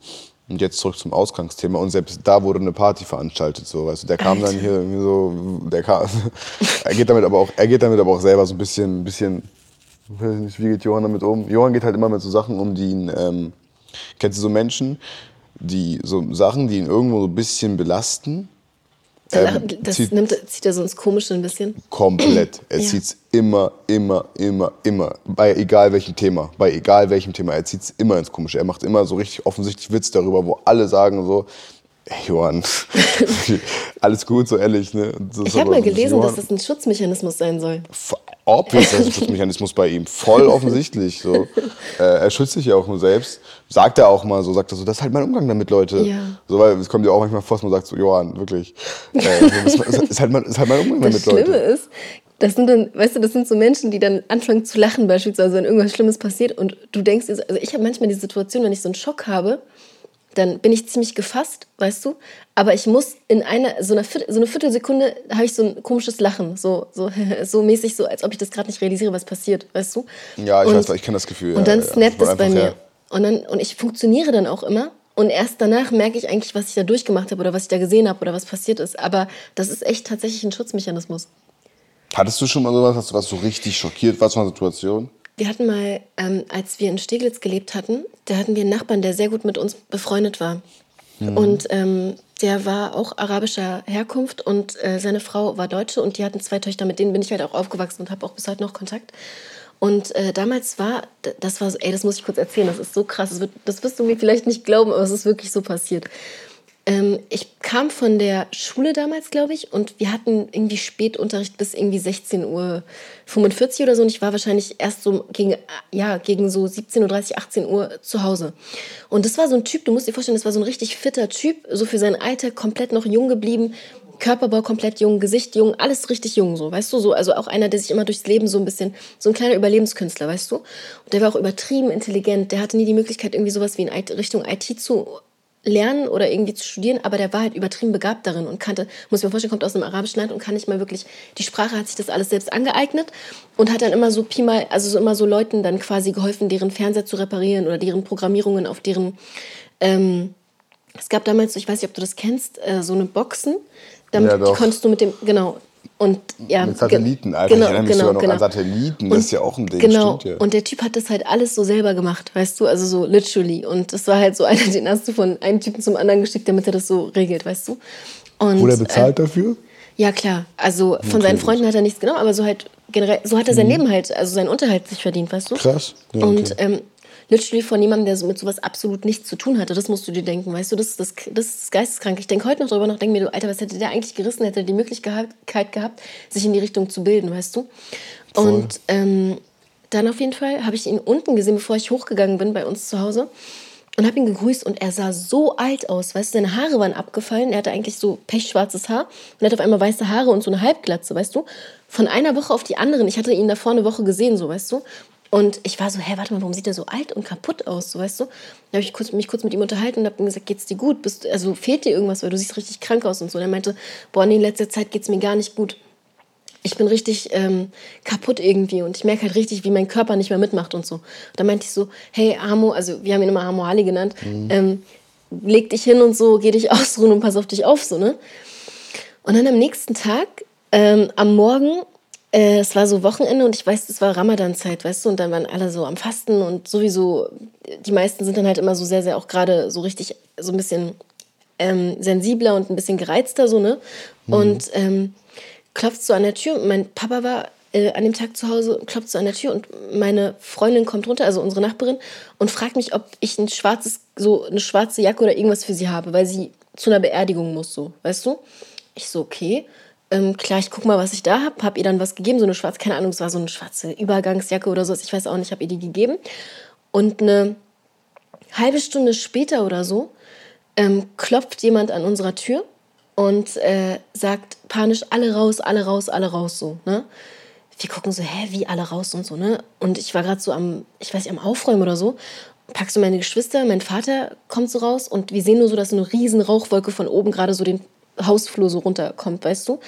Speaker 2: Und jetzt zurück zum Ausgangsthema. Und selbst da wurde eine Party veranstaltet. So, weißt du, der kam dann
Speaker 1: Alter.
Speaker 2: hier irgendwie so, der kam, er geht damit aber auch, er geht damit aber auch selber so ein bisschen, ein bisschen, ich weiß nicht, wie geht Johann damit um? Johann geht halt immer mit so Sachen um, die ihn, ähm, kennst du so Menschen, die so Sachen, die ihn irgendwo so ein bisschen belasten,
Speaker 1: Dann,
Speaker 2: ähm,
Speaker 1: das
Speaker 2: zieht-
Speaker 1: nimmt, zieht er so ins Komische ein bisschen.
Speaker 2: komplett. Er
Speaker 1: Ja.
Speaker 2: zieht's immer, immer, immer, immer. Bei egal welchem Thema. Bei egal welchem Thema. Er zieht's immer ins Komische. Er macht immer so richtig offensichtlich Witz darüber, wo alle sagen so, ey Johann, alles gut, so ehrlich. Ne?
Speaker 1: Ich habe mal gelesen,
Speaker 2: Johann,
Speaker 1: dass das ein Schutzmechanismus sein soll.
Speaker 2: Obvious, das ist ein Schutzmechanismus bei ihm. Voll offensichtlich. So. Äh, er schützt sich ja auch nur selbst. Sagt er auch mal so, sagt er so, das ist halt mein Umgang damit, Leute.
Speaker 1: Ja.
Speaker 2: So, weil es kommt ja auch manchmal vor, dass man sagt so, Johann, wirklich. Äh, das ist, ist, halt mein, ist halt mein Umgang
Speaker 1: Das
Speaker 2: damit,
Speaker 1: Schlimme
Speaker 2: Leute.
Speaker 1: ist, das sind dann, weißt du, das sind so Menschen, die dann anfangen zu lachen, beispielsweise, wenn irgendwas Schlimmes passiert und du denkst, also ich habe manchmal die Situation, wenn ich so einen Schock habe, dann bin ich ziemlich gefasst, weißt du, aber ich muss in einer, so einer Viertel, so eine Viertelsekunde habe ich so ein komisches Lachen, so, so, so mäßig, so als ob ich das gerade nicht realisiere, was passiert, weißt du.
Speaker 2: Ja, ich
Speaker 1: Und-
Speaker 2: weiß, ich kenne das Gefühl.
Speaker 1: Und dann
Speaker 2: ja.
Speaker 1: snappt es bei mir.
Speaker 2: ja.
Speaker 1: Und, dann, und ich funktioniere dann auch immer. Und erst danach merke ich eigentlich, was ich da durchgemacht habe oder was ich da gesehen habe oder was passiert ist. Aber das ist echt tatsächlich ein Schutzmechanismus.
Speaker 2: Hattest du schon mal sowas, was, was so richtig schockiert war, so eine Situation?
Speaker 1: Wir hatten mal, ähm, als wir in Steglitz gelebt hatten, da hatten wir einen Nachbarn, der sehr gut mit uns befreundet war. Und ähm, der war auch arabischer Herkunft und äh, seine Frau war Deutsche und die hatten zwei Töchter, mit denen bin ich halt auch aufgewachsen und habe auch bis heute noch Kontakt. Und äh, damals war, das war so, ey, das muss ich kurz erzählen, das ist so krass, das, wird, das wirst du mir vielleicht nicht glauben, aber es ist wirklich so passiert. Ähm, ich kam von der Schule damals, glaube ich, und wir hatten irgendwie Spätunterricht bis irgendwie 16.45 Uhr oder so. Und ich war wahrscheinlich erst so gegen, ja, gegen so 17.30 Uhr, 18 Uhr zu Hause. Und das war so ein Typ, du musst dir vorstellen, das war so ein richtig fitter Typ, so für sein Alter komplett noch jung geblieben. Körperbau komplett jung, Gesicht jung, alles richtig jung, so, weißt du, so, also auch einer, der sich immer durchs Leben so ein bisschen, so ein kleiner Überlebenskünstler, weißt du? Und der war auch übertrieben intelligent, der hatte nie die Möglichkeit, irgendwie sowas wie in Richtung IT zu lernen oder irgendwie zu studieren, aber der war halt übertrieben begabt darin und kannte, muss ich mir vorstellen, kommt aus einem arabischen Land und kann nicht mal wirklich, die Sprache hat sich das alles selbst angeeignet und hat dann immer so Pi mal, also so immer so Leuten dann quasi geholfen, deren Fernseher zu reparieren oder deren Programmierungen auf deren, ähm, es gab damals, ich weiß nicht, ob du das kennst, äh, so eine Boxen, damit
Speaker 2: Ja,
Speaker 1: die konntest du mit dem, genau, und ja,
Speaker 2: Mit Satelliten, Alter.
Speaker 1: Genau,
Speaker 2: ich erinnere mich
Speaker 1: genau,
Speaker 2: sogar noch
Speaker 1: genau.
Speaker 2: an Satelliten. Das ist ja auch ein Ding,
Speaker 1: Genau.
Speaker 2: stimmt ja.
Speaker 1: Und der Typ hat das halt alles so selber gemacht, weißt du, also so literally. Und das war halt so einer, den hast du von einem Typen zum anderen geschickt, damit er das so regelt, weißt du. Und,
Speaker 2: Wurde er
Speaker 1: äh,
Speaker 2: bezahlt dafür?
Speaker 1: ja, klar. Also von seinen Freunden hat er nichts genommen, aber so halt generell, so hat er sein Leben halt, also seinen Unterhalt sich verdient, weißt du?
Speaker 2: Mhm. Krass. Ja,
Speaker 1: Und
Speaker 2: okay.
Speaker 1: ähm, literally von jemandem, der so mit sowas absolut nichts zu tun hatte, das musst du dir denken, weißt du, das ist, das, das ist geisteskrank. Ich denke heute noch drüber nach, denke mir, du, Alter, was hätte der eigentlich gerissen, hätte er die Möglichkeit gehabt, sich in die Richtung zu bilden, weißt du? Und ähm, dann auf jeden Fall habe ich ihn unten gesehen, bevor ich hochgegangen bin bei uns zu Hause und habe ihn gegrüßt und er sah so alt aus, weißt du, seine Haare waren abgefallen, er hatte eigentlich so pechschwarzes Haar und hat auf einmal weiße Haare und so eine Halbglatze, weißt du, von einer Woche auf die anderen, ich hatte ihn davor eine Woche gesehen, so, weißt du, und ich war so, hä, warte mal, warum sieht er so alt und kaputt aus, so, weißt du? Da habe ich kurz, mich kurz mit ihm unterhalten und habe ihm gesagt, geht's dir gut? Bist, also fehlt dir irgendwas, weil du siehst richtig krank aus und so. Und er meinte, boah, nee, in letzter Zeit geht's mir gar nicht gut ich bin richtig ähm, kaputt irgendwie und ich merke halt richtig, wie mein Körper nicht mehr mitmacht und so. da meinte ich so, hey Amo, also wir haben ihn immer Amo Ali genannt, mhm. ähm, leg dich hin und so, geh dich ausruhen und pass auf dich auf, so, ne? Und dann am nächsten Tag, ähm, am Morgen, äh, es war so Wochenende und ich weiß, es war Ramadan-Zeit, weißt du, und dann waren alle so am Fasten und sowieso, die meisten sind dann halt immer so sehr, sehr auch gerade so richtig, so ein bisschen ähm, sensibler und ein bisschen gereizter, so, ne? Mhm. Und ähm, klopft so an der Tür. Mein Papa war äh, an dem Tag zu Hause, klopft so an der Tür und meine Freundin kommt runter, also unsere Nachbarin, und fragt mich, ob ich ein schwarzes, so eine schwarze Jacke oder irgendwas für sie habe, weil sie zu einer Beerdigung muss, so, weißt du? Ich so, okay. Ähm, klar, ich guck mal, was ich da habe. Hab ihr dann was gegeben, so eine schwarze, keine Ahnung, es war so eine schwarze Übergangsjacke oder so. Ich weiß auch nicht, habe ihr die gegeben. Und eine halbe Stunde später oder so ähm, klopft jemand an unserer Tür und äh, sagt panisch, alle raus, alle raus, alle raus, so, ne? Wir gucken so, hä, wie alle raus und so, ne? Und ich war gerade so am, ich weiß nicht, am Aufräumen oder so. Packst du meine Geschwister, mein Vater kommt so raus und wir sehen nur so, dass eine riesen Rauchwolke von oben gerade so den Hausflur so runterkommt, weißt du?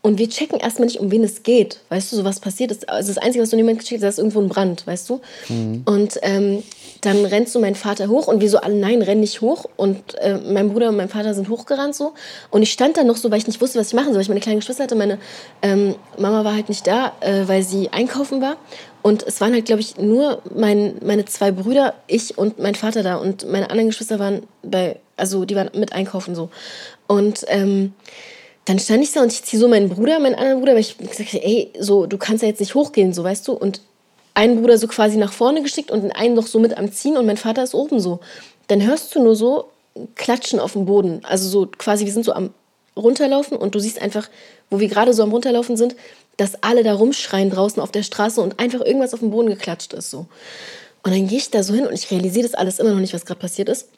Speaker 1: Und wir checken erstmal nicht, um wen es geht. Weißt du, so was passiert ist. Also das Einzige, was du niemand gecheckt hast, ist irgendwo ein Brand, weißt du? Mhm. Und ähm, dann rennst du mein Vater hoch und wir so alle, nein, renn nicht hoch. Und äh, mein Bruder und mein Vater sind hochgerannt so. Und ich stand da noch so, weil ich nicht wusste, was ich machen soll. Weil ich meine kleine Geschwister hatte, meine ähm, Mama war halt nicht da, äh, weil sie einkaufen war. Und es waren halt, glaube ich, nur mein, meine zwei Brüder, ich und mein Vater da. Und meine anderen Geschwister waren bei, also die waren mit einkaufen so. Und ähm, dann stand ich da und ich ziehe so meinen Bruder, meinen anderen Bruder, weil ich gesagt ey, so, du kannst ja jetzt nicht hochgehen, so, weißt du? Und einen Bruder so quasi nach vorne geschickt und den einen noch so mit am Ziehen und mein Vater ist oben so. Dann hörst du nur so Klatschen auf dem Boden. Also so quasi, wir sind so am runterlaufen und du siehst einfach, wo wir gerade so am runterlaufen sind, dass alle da rumschreien draußen auf der Straße und einfach irgendwas auf dem Boden geklatscht ist so. Und dann gehe ich da so hin und ich realisiere das alles immer noch nicht, was gerade passiert ist.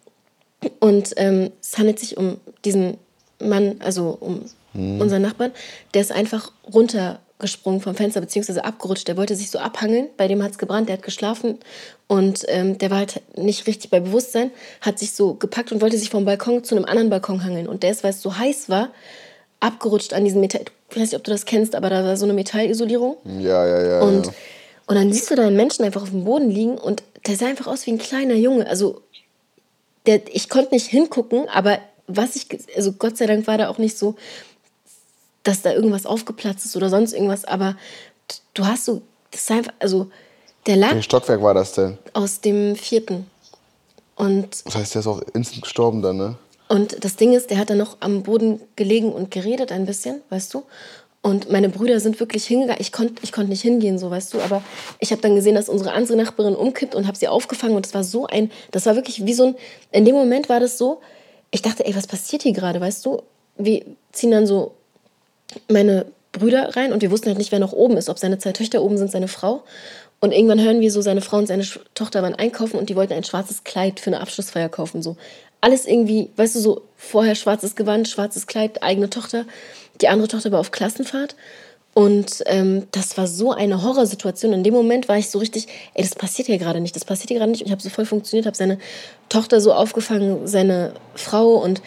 Speaker 1: Und ähm, es handelt sich um diesen Mann, also um mhm. unseren Nachbarn, der ist einfach runter gesprungen vom Fenster, beziehungsweise abgerutscht. Der wollte sich so abhangeln, bei dem hat es gebrannt, der hat geschlafen und ähm, der war halt nicht richtig bei Bewusstsein, hat sich so gepackt und wollte sich vom Balkon zu einem anderen Balkon hangeln. Und der ist, weil es so heiß war, abgerutscht an diesem Metall. Ich weiß nicht, ob du das kennst, aber da war so eine Metallisolierung.
Speaker 2: Ja, ja, ja.
Speaker 1: Und,
Speaker 2: ja.
Speaker 1: und dann siehst du da einen Menschen einfach auf dem Boden liegen und der sah einfach aus wie ein kleiner Junge. Also der, ich konnte nicht hingucken, aber was ich, also Gott sei Dank war da auch nicht so, dass da irgendwas aufgeplatzt ist oder sonst irgendwas, aber du hast so, das ist einfach, also der lag.
Speaker 2: Welches Stockwerk war das denn?
Speaker 1: Aus dem vierten. Und
Speaker 2: das heißt, der ist auch instant gestorben dann, ne?
Speaker 1: Und das Ding ist, der hat dann noch am Boden gelegen und geredet ein bisschen, weißt du? Und meine Brüder sind wirklich hingegangen. Ich konnte ich konnt nicht hingehen, so weißt du. Aber ich habe dann gesehen, dass unsere andere Nachbarin umkippt und habe sie aufgefangen. Und das war so ein, das war wirklich wie so ein, in dem Moment war das so, ich dachte, ey, was passiert hier gerade, weißt du? Wir ziehen dann so meine Brüder rein und wir wussten halt nicht, wer noch oben ist, ob seine zwei Töchter oben sind, seine Frau. Und irgendwann hören wir so, seine Frau und seine Tochter waren einkaufen und die wollten ein schwarzes Kleid für eine Abschlussfeier kaufen. So alles irgendwie, weißt du, so vorher schwarzes Gewand, schwarzes Kleid, eigene Tochter. Die andere Tochter war auf Klassenfahrt. Und ähm, das war so eine Horrorsituation. In dem Moment war ich so richtig, ey, das passiert hier gerade nicht, das passiert hier gerade nicht. Und ich habe so voll funktioniert, habe seine Tochter so aufgefangen, seine Frau. Und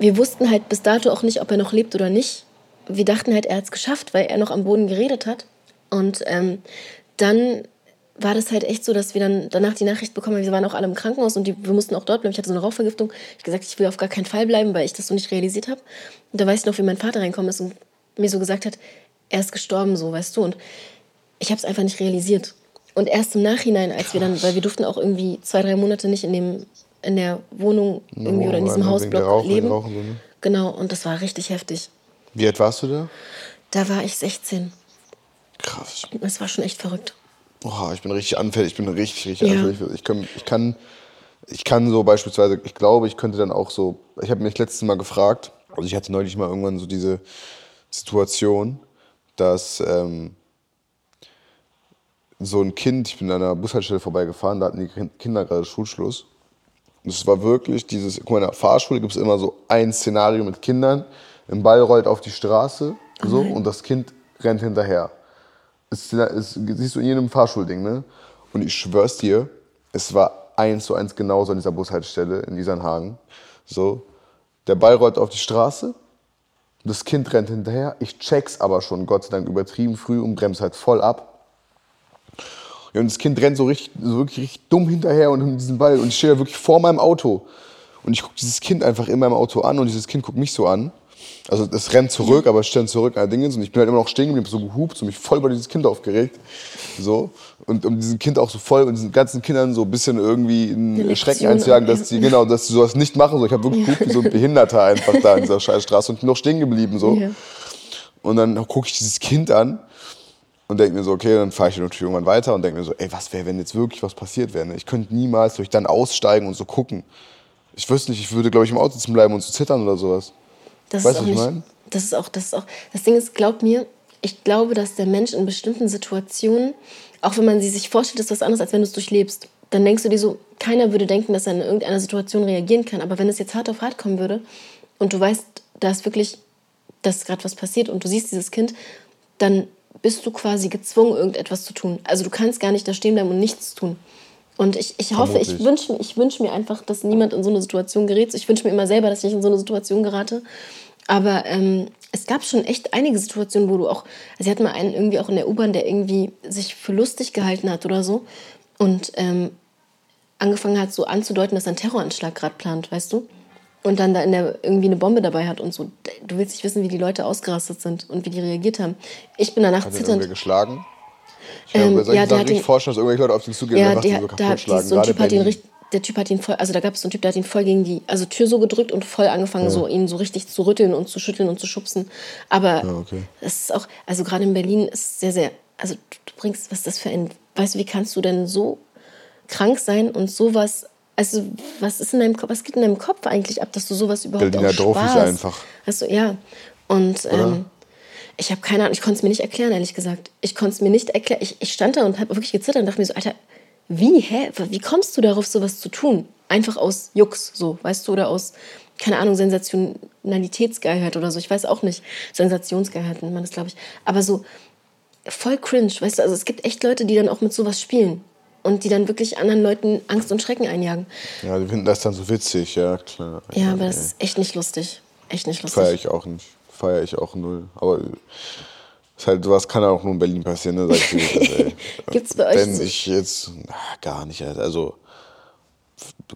Speaker 1: wir wussten halt bis dato auch nicht, ob er noch lebt oder nicht wir dachten halt, er hat es geschafft, weil er noch am Boden geredet hat. Und ähm, dann war das halt echt so, dass wir dann danach die Nachricht bekommen haben, wir waren auch alle im Krankenhaus und die, wir mussten auch dort bleiben. Ich hatte so eine Rauchvergiftung. Ich habe gesagt, ich will auf gar keinen Fall bleiben, weil ich das so nicht realisiert habe. Und da weiß ich noch, wie mein Vater reinkommen ist und mir so gesagt hat, er ist gestorben, so, weißt du. Und ich habe es einfach nicht realisiert. Und erst im Nachhinein, als wir dann, weil wir durften auch irgendwie zwei, drei Monate nicht in, dem, in der Wohnung irgendwie oder in diesem Hausblock leben. Rauchen, ne? Genau, und das war richtig heftig.
Speaker 2: Wie alt warst du da?
Speaker 1: Da war ich 16.
Speaker 2: Krass.
Speaker 1: Das war schon echt verrückt.
Speaker 2: Oha, ich bin richtig anfällig. Ich bin richtig, richtig ja. anfällig. Ich kann, ich, kann, ich kann so beispielsweise, ich glaube, ich könnte dann auch so, ich habe mich letztes Mal gefragt, also ich hatte neulich mal irgendwann so diese Situation, dass ähm, so ein Kind, ich bin an einer Bushaltestelle vorbeigefahren, da hatten die Kinder gerade Schulschluss. Und es war wirklich dieses, guck mal, in der Fahrschule gibt es immer so ein Szenario mit Kindern, ein Ball rollt auf die Straße so, und das Kind rennt hinterher. Das, das siehst du in jedem Fahrschulding, ne? Und ich schwör's dir, es war eins zu eins genauso an dieser Bushaltestelle in Isernhagen. So, der Ball rollt auf die Straße, das Kind rennt hinterher, ich check's aber schon, Gott sei Dank, übertrieben früh und bremse halt voll ab. Ja, und das Kind rennt so, richtig, so wirklich richtig dumm hinterher und in diesen Ball und ich stehe da wirklich vor meinem Auto. Und ich gucke dieses Kind einfach in meinem Auto an und dieses Kind guckt mich so an. Also es rennt zurück, aber es steht zurück an Dingens und ich bin halt immer noch stehen geblieben, so gehupt, so mich voll über dieses Kind aufgeregt. So. Und um diesem Kind auch so voll und diesen ganzen Kindern so ein bisschen irgendwie einen Schrecken einzujagen, dass die, genau, dass sie sowas nicht machen. So. Ich habe wirklich ja. gehupt wie so ein Behinderter einfach da in dieser Scheißstraße und bin noch stehen geblieben. So. Ja. Und dann gucke ich dieses Kind an und denke mir so, okay, dann fahre ich natürlich irgendwann weiter und denke mir so, ey, was wäre, wenn jetzt wirklich was passiert wäre? Ne? Ich könnte niemals durch dann aussteigen und so gucken. Ich wüsste nicht, ich würde, glaube ich, im Auto sitzen bleiben und so zittern oder sowas.
Speaker 1: Das weißt du, was ich meine? Das ist auch, das ist auch, das Ding ist, glaub mir, ich glaube, dass der Mensch in bestimmten Situationen, auch wenn man sie sich vorstellt, ist was anderes, als wenn du es durchlebst. Dann denkst du dir so, keiner würde denken, dass er in irgendeiner Situation reagieren kann. Aber wenn es jetzt hart auf hart kommen würde und du weißt, da ist wirklich, dass gerade was passiert und du siehst dieses Kind, dann bist du quasi gezwungen, irgendetwas zu tun. Also du kannst gar nicht da stehen bleiben und nichts tun. Und ich, ich hoffe, ich wünsche ich wünsch mir einfach, dass niemand in so eine Situation gerät. Ich wünsche mir immer selber, dass ich in so eine Situation gerate. Aber ähm, es gab schon echt einige Situationen, wo du auch, also sie hatten mal einen irgendwie auch in der U-Bahn, der irgendwie sich für lustig gehalten hat oder so und ähm, angefangen hat so anzudeuten, dass er einen Terroranschlag gerade plant, weißt du? und dann da in der irgendwie eine Bombe dabei hat und so. Du willst nicht wissen, wie die Leute ausgerastet sind und wie die reagiert haben. Ich bin danach
Speaker 2: hat zitternd. Hat geschlagen? Ich kann ähm, mir ja, Sachen nicht vorstellen, dass irgendwelche Leute auf ihn zugehen
Speaker 1: ja, und der, so kaputt schlagen. So typ hat ihn richtig, der Typ hat ihn voll, also da gab es so einen Typ, der hat ihn voll gegen die, also Tür so gedrückt und voll angefangen, ja. so ihn so richtig zu rütteln und zu schütteln und zu schubsen. Aber ja, okay. das ist auch, also gerade in Berlin ist sehr, sehr, also du bringst, was ist das für ein, weißt du, wie kannst du denn so krank sein und sowas also, was ist in deinem Kopf, was geht in deinem Kopf eigentlich ab, dass du sowas überhaupt Berliner auch Spaß? Dorf einfach. Also, ja. Und ähm, ich habe keine Ahnung, ich konnte es mir nicht erklären, ehrlich gesagt. Ich konnte es mir nicht erklären. Ich, ich stand da und habe wirklich gezittert und dachte mir so, Alter, wie, hä? Wie kommst du darauf, sowas zu tun? Einfach aus Jux, so, weißt du, oder aus, keine Ahnung, Sensationalitätsgeilheit oder so. Ich weiß auch nicht. Sensationsgeilheit nennt man das, glaube ich. Aber so voll cringe, weißt du, also es gibt echt Leute, die dann auch mit sowas spielen und die dann wirklich anderen Leuten Angst und Schrecken einjagen.
Speaker 2: Ja, die finden das dann so witzig, ja klar.
Speaker 1: Ja, aber das ist echt nicht lustig. Echt nicht lustig.
Speaker 2: Feier ich auch nicht. Feier ich auch null. Aber ist halt, sowas kann auch nur in Berlin passieren, ne? Sag ich dir, Gibt's bei euch? Wenn ich jetzt, na, gar nicht. Also,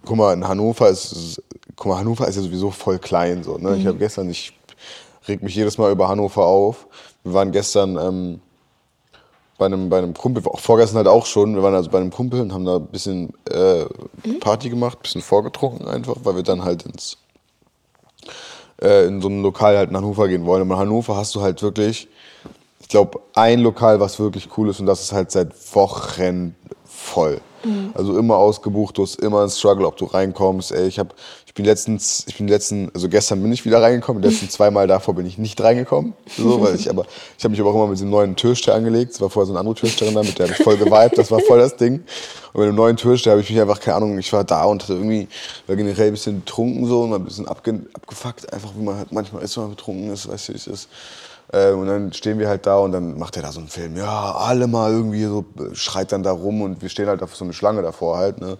Speaker 2: guck mal, in Hannover ist, guck mal, Hannover ist ja sowieso voll klein, so, ne? Mhm. Ich habe gestern, ich reg mich jedes Mal über Hannover auf. Wir waren gestern, ähm, bei einem, bei einem Kumpel, auch vorgestern halt auch schon, wir waren also bei einem Kumpel und haben da ein bisschen äh, mhm. Party gemacht, ein bisschen vorgetrunken einfach, weil wir dann halt ins äh, in so ein Lokal halt in Hannover gehen wollen. Und in Hannover hast du halt wirklich, ich glaube, ein Lokal, was wirklich cool ist und das ist halt seit Wochen voll. Mhm. Also immer ausgebucht, du hast immer ein Struggle, ob du reinkommst. Ey, ich habe ich bin letztens, ich bin letzten, also gestern bin ich wieder reingekommen, die letzten zweimal davor bin ich nicht reingekommen. So, weil ich aber, ich habe mich aber auch immer mit diesem neuen Türsteher angelegt. Es war vorher so eine andere Türsteherin da, mit der habe ich voll geweibt, das war voll das Ding. Und mit dem neuen Türsteher habe ich mich einfach, keine Ahnung, ich war da und hatte irgendwie, war generell ein bisschen betrunken so und ein bisschen abge, abgefuckt, einfach wie man halt manchmal ist, wenn man betrunken ist, weißt du, wie es ist. Ähm, und dann stehen wir halt da und dann macht er da so einen Film. Ja, alle mal irgendwie so, schreit dann da rum und wir stehen halt auf so eine Schlange davor halt, ne.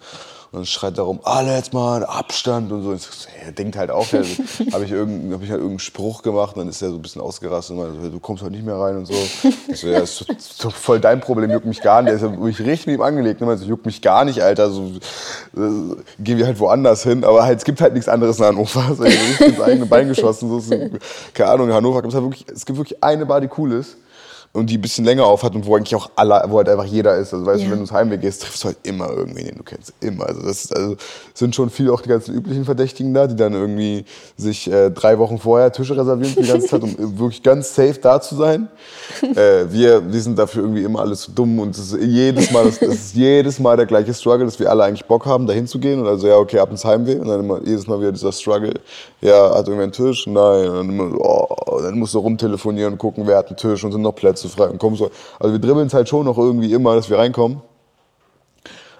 Speaker 2: Und dann schreit darum, alle jetzt mal Abstand und so. Und ich so, er denkt halt auch, habe ich, hab ich halt irgendeinen Spruch gemacht und dann ist er so ein bisschen ausgerastet und meinte, du kommst heute nicht mehr rein und so. Ich so, ja, das ist doch voll dein Problem, juckt mich gar nicht. Der ist ja wirklich richtig mit ihm angelegt. Ne? Also, juckt mich gar nicht, Alter. So, äh, gehen wir halt woanders hin. Aber halt, es gibt halt nichts anderes in Hannover. Also, ich ins eigene Bein geschossen. So, keine Ahnung, in Hannover gibt es halt wirklich, es gibt wirklich eine Bar, die cool ist und die ein bisschen länger auf hat und wo eigentlich auch alle, wo halt einfach jeder ist. Also weißt ja. du, wenn du ins Heimweg gehst, triffst du halt immer irgendwen, den du kennst. Immer. Also das ist, also sind schon viele auch die ganzen üblichen Verdächtigen da, die dann irgendwie sich äh, drei Wochen vorher Tische reservieren für die ganze Zeit, um wirklich ganz safe da zu sein. äh, wir, wir sind dafür irgendwie immer alles so dumm und es ist jedes Mal, das, das ist jedes Mal der gleiche Struggle, dass wir alle eigentlich Bock haben, da hinzugehen und also ja, okay, ab ins Heimweh und dann immer jedes Mal wieder dieser Struggle. Ja, hat irgendwer einen Tisch? Nein. Und dann, immer, oh, dann musst du rumtelefonieren und gucken, wer hat einen Tisch und sind noch Plätze du frei und kommst so. Also wir dribbeln es halt schon noch irgendwie immer, dass wir reinkommen.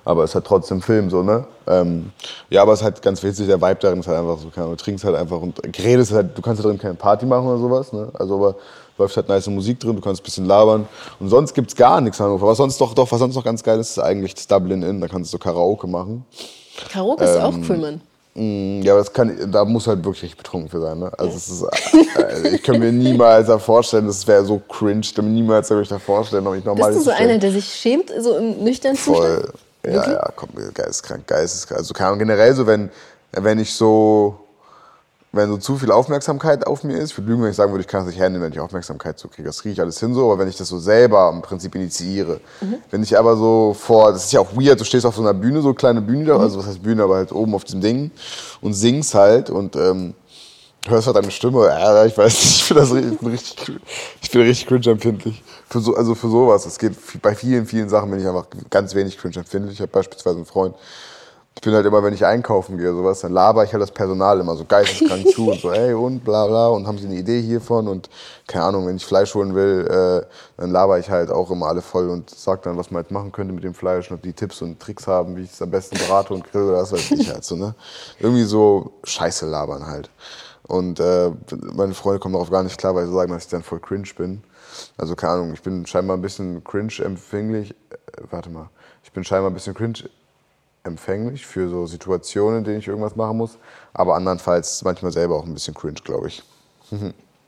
Speaker 2: Aber es ist halt trotzdem Film so, ne? Ähm, ja, aber es ist halt ganz witzig, der Vibe darin ist halt einfach so, du trinkst halt einfach und redest halt, du kannst da drin keine Party machen oder sowas, ne? Also aber läuft halt nice Musik drin, du kannst ein bisschen labern. Und sonst gibt's gar nichts Hannover. Was sonst doch, doch, was sonst noch ganz geil ist, ist eigentlich das Dublin Inn, da kannst du so Karaoke machen.
Speaker 1: Karaoke ist ähm, auch cool, Mann.
Speaker 2: Mm, ja, das kann, da muss halt wirklich betrunken für sein. Ne? Also es ist, äh, ich kann mir niemals da vorstellen, das wäre so cringe. Ich kann mir niemals da vorstellen, ob ich normal
Speaker 1: Bist du so einer, der sich schämt, so im nüchternen Voll.
Speaker 2: Zustand? Ja, okay. ja, komm, geisteskrank, geisteskrank. Also keine Ahnung, generell so, wenn, wenn ich so, wenn so zu viel Aufmerksamkeit auf mir ist, ich würde lügen, wenn ich sagen würde, ich kann das nicht handeln, wenn ich Aufmerksamkeit so kriege. Das kriege ich alles hin so, aber wenn ich das so selber im Prinzip initiiere. Mhm. Wenn ich aber so vor, das ist ja auch weird, du stehst auf so einer Bühne, so eine kleine Bühne, mhm. also was heißt Bühne, aber halt oben auf diesem Ding und singst halt und ähm, hörst halt deine Stimme, ja, ich weiß nicht, ich bin, das, ich bin richtig, ich bin richtig cringe empfindlich. Für so, also für sowas. Es geht bei vielen, vielen Sachen bin ich einfach ganz wenig cringe empfindlich. Ich habe beispielsweise einen Freund, ich bin halt immer, wenn ich einkaufen gehe, sowas, dann laber ich halt das Personal immer so geisteskrank zu und so, ey, und bla bla, und haben sie eine Idee hiervon und keine Ahnung, wenn ich Fleisch holen will, äh, dann laber ich halt auch immer alle voll und sag dann, was man jetzt machen könnte mit dem Fleisch und die Tipps und Tricks haben, wie ich es am besten berate und grill oder das weiß ich halt so, ne? Irgendwie so Scheiße labern halt. Und äh, meine Freunde kommen darauf gar nicht klar, weil sie sagen, dass ich dann voll cringe bin. Also keine Ahnung, ich bin scheinbar ein bisschen cringe empfänglich. Äh, warte mal, ich bin scheinbar ein bisschen cringe empfänglich für so Situationen, in denen ich irgendwas machen muss. Aber andernfalls manchmal selber auch ein bisschen cringe, glaube ich.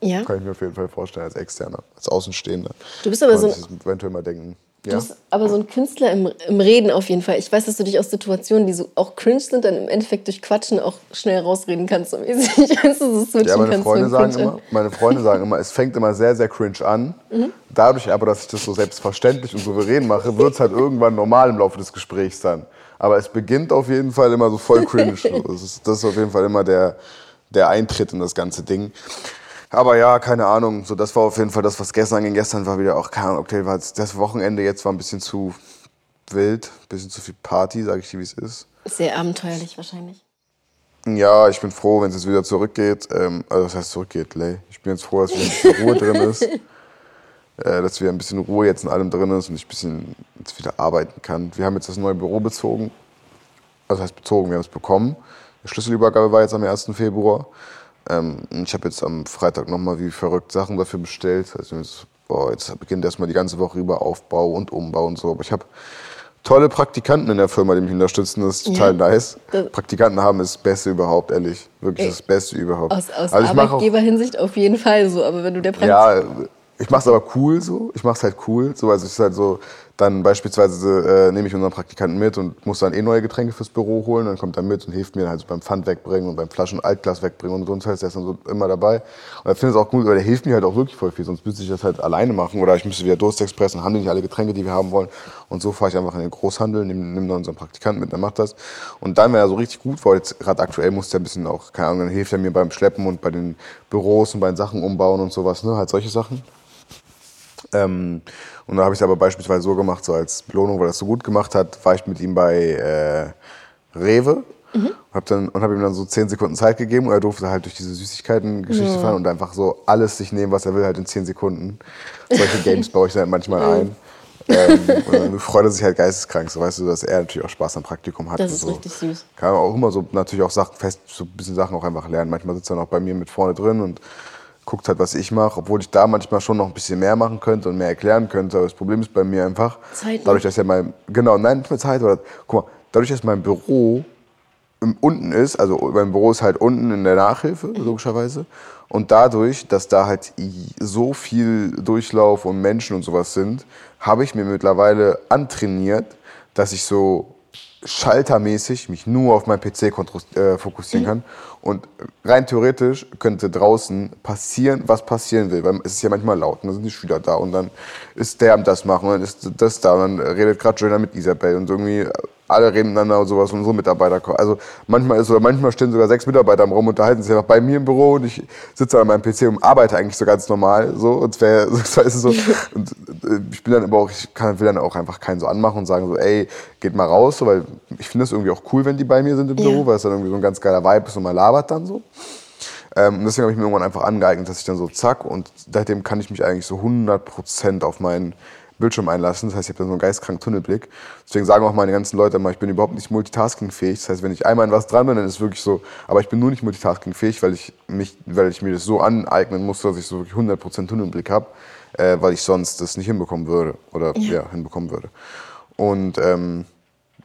Speaker 1: Ja.
Speaker 2: Kann ich mir auf jeden Fall vorstellen als Externer, als Außenstehender.
Speaker 1: Du bist aber so
Speaker 2: ein, eventuell mal denken.
Speaker 1: Ja? Du bist aber so ein Künstler im, im Reden auf jeden Fall. Ich weiß, dass du dich aus Situationen, die so auch cringe sind, dann im Endeffekt durch Quatschen auch schnell rausreden kannst. So mäßig. Ich weiß, dass du
Speaker 2: ja, meine Freunde, sagen immer, meine Freunde sagen immer, es fängt immer sehr, sehr cringe an. Mhm. Dadurch aber, dass ich das so selbstverständlich und souverän mache, wird es halt irgendwann normal im Laufe des Gesprächs dann. Aber es beginnt auf jeden Fall immer so voll cringe. das, ist, das ist auf jeden Fall immer der, der Eintritt in das ganze Ding. Aber ja, keine Ahnung. So, das war auf jeden Fall das, was gestern ging. Gestern war wieder auch, keine Ahnung, okay, war das Wochenende jetzt war ein bisschen zu wild, ein bisschen zu viel Party, sage ich dir, wie es ist.
Speaker 1: Sehr abenteuerlich wahrscheinlich.
Speaker 2: Ja, ich bin froh, wenn es jetzt wieder zurückgeht. Ähm, also, was heißt zurückgeht, Lay? Ich bin jetzt froh, dass wieder ein bisschen Ruhe drin ist. Äh, dass wieder ein bisschen Ruhe jetzt in allem drin ist und ich ein bisschen jetzt wieder arbeiten kann. Wir haben jetzt das neue Büro bezogen. Also, heißt bezogen, wir haben es bekommen. Die Schlüsselübergabe war jetzt am 1. Februar. Ähm, ich habe jetzt am Freitag nochmal wie verrückt Sachen dafür bestellt. Also jetzt, boah, jetzt beginnt erstmal die ganze Woche über Aufbau und Umbau und so. Aber ich habe tolle Praktikanten in der Firma, die mich unterstützen. Das ist total ja, nice. Praktikanten haben ist das Beste überhaupt, ehrlich. Wirklich das Beste überhaupt.
Speaker 1: Aus, aus also Arbeitgeberhinsicht auf jeden Fall so. Aber wenn du der
Speaker 2: Praktikant... Ja, ich mache es aber cool so. Ich mache es halt cool. So, also es ist halt so, dann beispielsweise äh, nehme ich unseren Praktikanten mit und muss dann eh neue Getränke fürs Büro holen. Dann kommt er mit und hilft mir halt so beim Pfand wegbringen und beim Flaschen Altglas wegbringen und so. Und heißt, er ist dann so immer dabei. Und er findet es auch gut, weil der hilft mir halt auch wirklich voll viel. Sonst müsste ich das halt alleine machen oder ich müsste wieder Durstexpress und handle nicht alle Getränke, die wir haben wollen. Und so fahre ich einfach in den Großhandel, nehme nehm dann unseren Praktikanten mit, der macht das. Und dann, wenn er so richtig gut war, jetzt gerade aktuell muss er ein bisschen auch, keine Ahnung, dann hilft er mir beim Schleppen und bei den Büros und bei den Sachen umbauen und sowas, ne? Halt solche Sachen. Ähm, und da habe ich es aber beispielsweise so gemacht, so als Belohnung, weil er es so gut gemacht hat, war ich mit ihm bei äh, Rewe mhm. hab dann, und habe ihm dann so zehn Sekunden Zeit gegeben und er durfte halt durch diese Süßigkeiten-Geschichte ja. fahren und einfach so alles sich nehmen, was er will, halt in zehn Sekunden. Solche Games baue ich dann manchmal ein. ähm, und dann freut er sich halt geisteskrank, so weißt du, dass er natürlich auch Spaß am Praktikum hat.
Speaker 1: Das ist
Speaker 2: so.
Speaker 1: richtig süß.
Speaker 2: Kann man auch immer so natürlich auch Sachen fest, so ein bisschen Sachen auch einfach lernen. Manchmal sitzt er noch bei mir mit vorne drin und guckt halt, was ich mache, obwohl ich da manchmal schon noch ein bisschen mehr machen könnte und mehr erklären könnte. Aber das Problem ist bei mir einfach, Zeit dadurch, dass ja mein, genau, nein, nicht mehr Zeit, oder, guck mal, dadurch, dass mein Büro unten ist, also mein Büro ist halt unten in der Nachhilfe, logischerweise. Und dadurch, dass da halt so viel Durchlauf und Menschen und sowas sind, habe ich mir mittlerweile antrainiert, dass ich so schaltermäßig mich nur auf meinen PC äh, fokussieren mhm. kann. Und rein theoretisch könnte draußen passieren, was passieren will. Weil es ist ja manchmal laut und dann sind die Schüler da und dann ist der am das machen und dann ist das da und dann redet gerade Joanna mit Isabel und irgendwie alle reden miteinander und sowas und unsere Mitarbeiter kommen. Also manchmal ist oder manchmal stehen sogar sechs Mitarbeiter im Raum, unterhalten sich einfach bei mir im Büro und ich sitze an meinem PC und arbeite eigentlich so ganz normal. So, und wär, so, ist so. Und äh, ich bin dann aber auch, ich kann, will dann auch einfach keinen so anmachen und sagen so, ey, geht mal raus, so, weil ich finde es irgendwie auch cool, wenn die bei mir sind im Büro, ja. weil es dann irgendwie so ein ganz geiler Vibe ist und man labert dann so. Ähm, deswegen habe ich mir irgendwann einfach angeeignet, dass ich dann so zack und seitdem kann ich mich eigentlich so 100% auf meinen Bildschirm einlassen. Das heißt, ich habe dann so einen geistkranken Tunnelblick. Deswegen sagen auch meine ganzen Leute immer, ich bin überhaupt nicht multitaskingfähig. Das heißt, wenn ich einmal in was dran bin, dann ist es wirklich so, aber ich bin nur nicht multitaskingfähig, weil ich, mich, weil ich mir das so aneignen muss, dass ich so wirklich 100% Tunnelblick habe, äh, weil ich sonst das nicht hinbekommen würde oder ja, ja hinbekommen würde. Und ähm,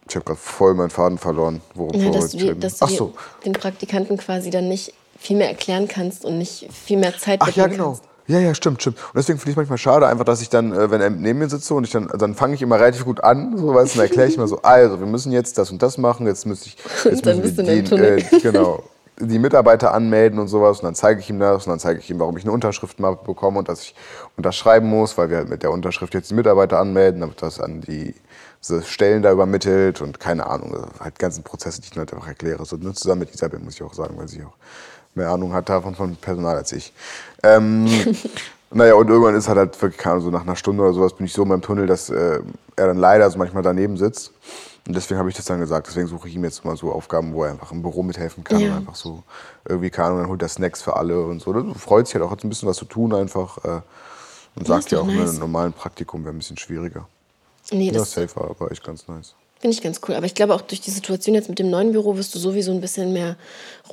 Speaker 2: ich habe gerade voll meinen Faden verloren. Worum
Speaker 1: ja, dass du, die, dass du so. den Praktikanten quasi dann nicht viel mehr erklären kannst und nicht viel mehr Zeit
Speaker 2: Ach ja, genau. Kannst. Ja, ja, stimmt, stimmt. Und deswegen finde ich manchmal schade, einfach, dass ich dann, äh, wenn er neben mir sitze und ich dann, dann fange ich immer relativ gut an, so weißt dann erkläre ich immer so, also, wir müssen jetzt das und das machen, jetzt müsste ich, jetzt
Speaker 1: dann
Speaker 2: müssen
Speaker 1: wir die, äh,
Speaker 2: genau, die Mitarbeiter anmelden und sowas und dann zeige ich ihm das und dann zeige ich ihm, warum ich eine Unterschriftenmappe bekomme und dass ich unterschreiben muss, weil wir mit der Unterschrift jetzt die Mitarbeiter anmelden, damit das an die Stellen da übermittelt und keine Ahnung, also halt ganzen Prozesse, die ich halt einfach erkläre. So, ne, zusammen mit Isabel muss ich auch sagen, weil sie auch mehr Ahnung hat davon von Personal als ich. Ähm, naja, und irgendwann ist halt, halt wirklich, keine Ahnung, so nach einer Stunde oder sowas bin ich so in meinem Tunnel, dass äh, er dann leider so manchmal daneben sitzt. Und deswegen habe ich das dann gesagt. Deswegen suche ich ihm jetzt mal so Aufgaben, wo er einfach im Büro mithelfen kann. Ja. Und einfach so irgendwie kann. Und dann holt er Snacks für alle und so. Das freut sich halt auch, hat ein bisschen was zu tun einfach. Äh, und sagt ja auch, nice. in einem normalen Praktikum wäre ein bisschen schwieriger. Nee, das ja, safer, aber echt ganz nice.
Speaker 1: Finde ich ganz cool. Aber ich glaube auch durch die Situation jetzt mit dem neuen Büro wirst du sowieso ein bisschen mehr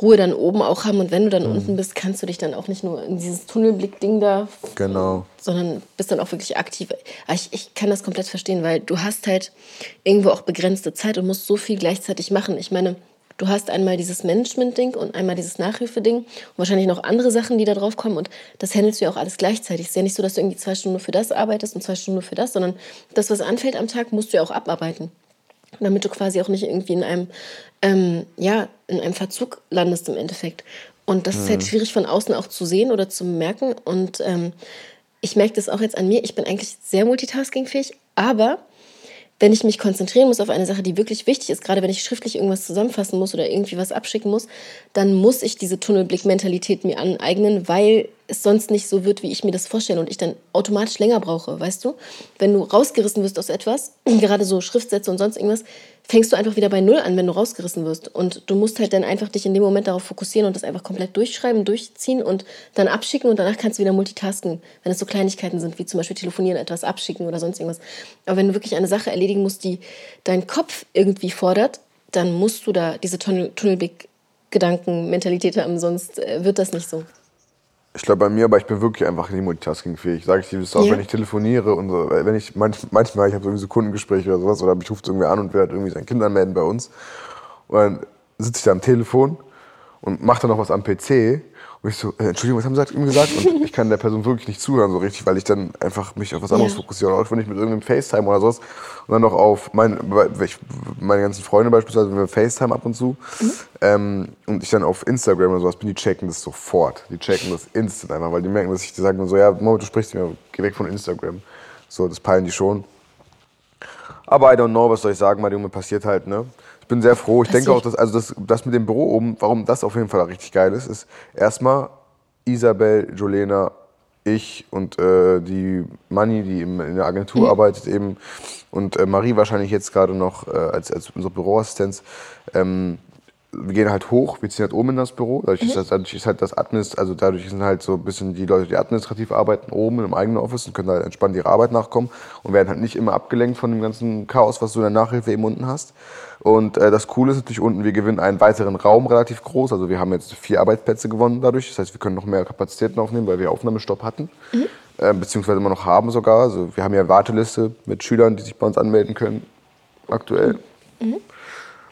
Speaker 1: Ruhe dann oben auch haben. Und wenn du dann mhm. unten bist, kannst du dich dann auch nicht nur in dieses Tunnelblick-Ding da,
Speaker 2: genau.
Speaker 1: sondern bist dann auch wirklich aktiv. Ich, ich kann das komplett verstehen, weil du hast halt irgendwo auch begrenzte Zeit und musst so viel gleichzeitig machen. Ich meine, du hast einmal dieses Management-Ding und einmal dieses Nachhilfe-Ding und wahrscheinlich noch andere Sachen, die da drauf kommen. Und das handelst du ja auch alles gleichzeitig. Es ist ja nicht so, dass du irgendwie zwei Stunden nur für das arbeitest und zwei Stunden nur für das, sondern das, was anfällt am Tag, musst du ja auch abarbeiten damit du quasi auch nicht irgendwie in einem, ähm, ja, in einem Verzug landest im Endeffekt. Und das mhm. ist halt mhm. schwierig von außen auch zu sehen oder zu merken. Und ähm, ich merke das auch jetzt an mir. Ich bin eigentlich sehr multitaskingfähig, aber wenn ich mich konzentrieren muss auf eine Sache, die wirklich wichtig ist, gerade wenn ich schriftlich irgendwas zusammenfassen muss oder irgendwie was abschicken muss, dann muss ich diese Tunnelblick-Mentalität mir aneignen, weil es sonst nicht so wird, wie ich mir das vorstelle und ich dann automatisch länger brauche, weißt du? Wenn du rausgerissen wirst aus etwas, gerade so Schriftsätze und sonst irgendwas, fängst du einfach wieder bei Null an, wenn du rausgerissen wirst. Und du musst halt dann einfach dich in dem Moment darauf fokussieren und das einfach komplett durchschreiben, durchziehen und dann abschicken und danach kannst du wieder multitasken, wenn es so Kleinigkeiten sind, wie zum Beispiel telefonieren, etwas abschicken oder sonst irgendwas. Aber wenn du wirklich eine Sache erledigen musst, die deinen Kopf irgendwie fordert, dann musst du da diese Tunnelblick-Gedanken-Mentalität haben, sonst äh, wird das nicht so.
Speaker 2: Ich glaube bei mir, aber ich bin wirklich einfach nicht multitaskingfähig. Sage ich dir auch, ja. wenn ich telefoniere und so, wenn ich manch, manchmal, ich habe irgendwie so Kundengespräche oder sowas, oder mich ruft irgendwie an und will halt irgendwie sein Kind anmelden bei uns. Und dann sitze ich da am Telefon und mache dann noch was am PC und ich so, äh, Entschuldigung, was haben Sie ihm gesagt? Und ich kann der Person wirklich nicht zuhören so richtig, weil ich dann einfach mich auf was anderes ja. fokussiere. Auch wenn ich mit irgendeinem FaceTime oder sowas und dann noch auf mein, meine ganzen Freunde beispielsweise, wenn wir FaceTime ab und zu mhm. ähm, und ich dann auf Instagram oder sowas bin, die checken das sofort. Die checken das instant einfach, weil die merken, dass ich die sagen so, ja, Moment, du sprichst mir, geh weg von Instagram. So, das peilen die schon. Aber I don't know, was soll ich sagen, weil Junge passiert halt, ne? Ich bin sehr froh. Ich denke auch, dass also das, das mit dem Büro oben, warum das auf jeden Fall richtig geil ist, ist erstmal Isabel, Jolena, ich und äh, die Manni, die in der Agentur mhm. arbeitet eben und äh, Marie wahrscheinlich jetzt gerade noch äh, als, als unsere Büroassistenz. Ähm, wir gehen halt hoch, wir ziehen halt oben in das Büro. Dadurch, mhm. ist, das, dadurch ist halt das Administ also dadurch sind halt so ein bisschen die Leute, die administrativ arbeiten, oben im eigenen Office und können halt entspannt ihrer Arbeit nachkommen und werden halt nicht immer abgelenkt von dem ganzen Chaos, was du in der Nachhilfe eben unten hast. Und äh, das Coole ist natürlich unten, wir gewinnen einen weiteren Raum relativ groß. Also wir haben jetzt vier Arbeitsplätze gewonnen dadurch. Das heißt, wir können noch mehr Kapazitäten aufnehmen, weil wir Aufnahmestopp hatten. Mhm. Äh, beziehungsweise immer noch haben sogar. Also wir haben ja eine Warteliste mit Schülern, die sich bei uns anmelden können. Aktuell. Mhm.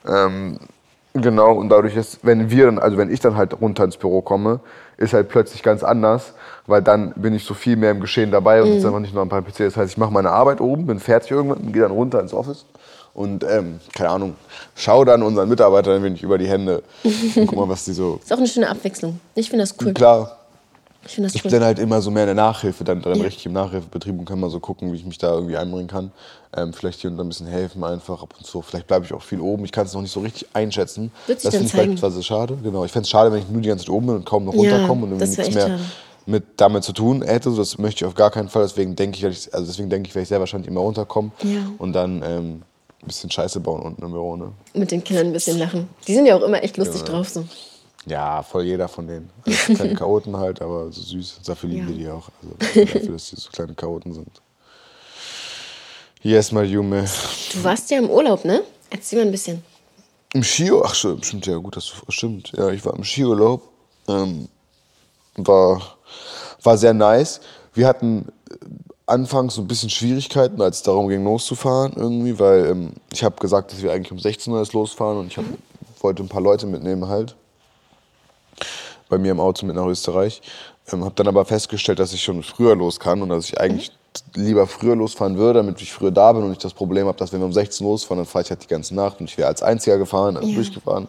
Speaker 2: Ähm, genau, und dadurch ist, wenn wir dann, also wenn ich dann halt runter ins Büro komme, ist halt plötzlich ganz anders, weil dann bin ich so viel mehr im Geschehen dabei und mhm. sitze einfach nicht nur am PC. Das heißt, ich mache meine Arbeit oben, bin fertig irgendwann und gehe dann runter ins Office und ähm, keine Ahnung, schau dann unseren Mitarbeitern ein wenig über die Hände und guck mal, was die so.
Speaker 1: Ist auch eine schöne Abwechslung. Ich finde das cool.
Speaker 2: Klar. Ich Ich bin dann halt immer so mehr in der Nachhilfe, dann, dann ja. richtig im Nachhilfebetrieb und kann mal so gucken, wie ich mich da irgendwie einbringen kann. Ähm, vielleicht hier und da ein bisschen helfen einfach ab und zu. Vielleicht bleibe ich auch viel oben. Ich kann es noch nicht so richtig einschätzen.
Speaker 1: Wird sich
Speaker 2: das finde ich vielleicht schade. Genau. Ich fände es schade, wenn ich nur die ganze Zeit oben bin und kaum noch runterkomme ja, und irgendwie nichts mehr. Schade mit damit zu tun hätte. Das möchte ich auf gar keinen Fall. Deswegen denke ich, also deswegen denke ich, werde ich sehr wahrscheinlich immer runterkommen. Ja. Und dann ähm, ein bisschen Scheiße bauen unten im Büro, ne?
Speaker 1: Mit den Kindern ein bisschen lachen. Die sind ja auch immer echt lustig ja. drauf so.
Speaker 2: Ja, voll jeder von denen. Also kleine Chaoten halt, aber so süß. Dafür lieben ja. wir die auch. Also dafür, dass die so kleine Chaoten sind. Yes, my Jume.
Speaker 1: Du warst ja im Urlaub, ne? Erzähl mal ein bisschen.
Speaker 2: Im Skiurlaub? Ach, stimmt, ja, gut, das stimmt. Ja, ich war im Skiurlaub. Ähm, war, war sehr nice. Wir hatten äh, anfangs so ein bisschen Schwierigkeiten, als es darum ging, loszufahren irgendwie, weil ähm, ich habe gesagt, dass wir eigentlich um 16 Uhr losfahren und ich hab, wollte ein paar Leute mitnehmen halt bei mir im Auto mit nach Österreich. Ähm, habe dann aber festgestellt, dass ich schon früher los kann und dass ich eigentlich mhm. lieber früher losfahren würde, damit ich früher da bin und ich das Problem habe, dass wenn wir um 16 Uhr losfahren, dann fahre ich halt die ganze Nacht und ich wäre als Einziger gefahren, also ja. durchgefahren.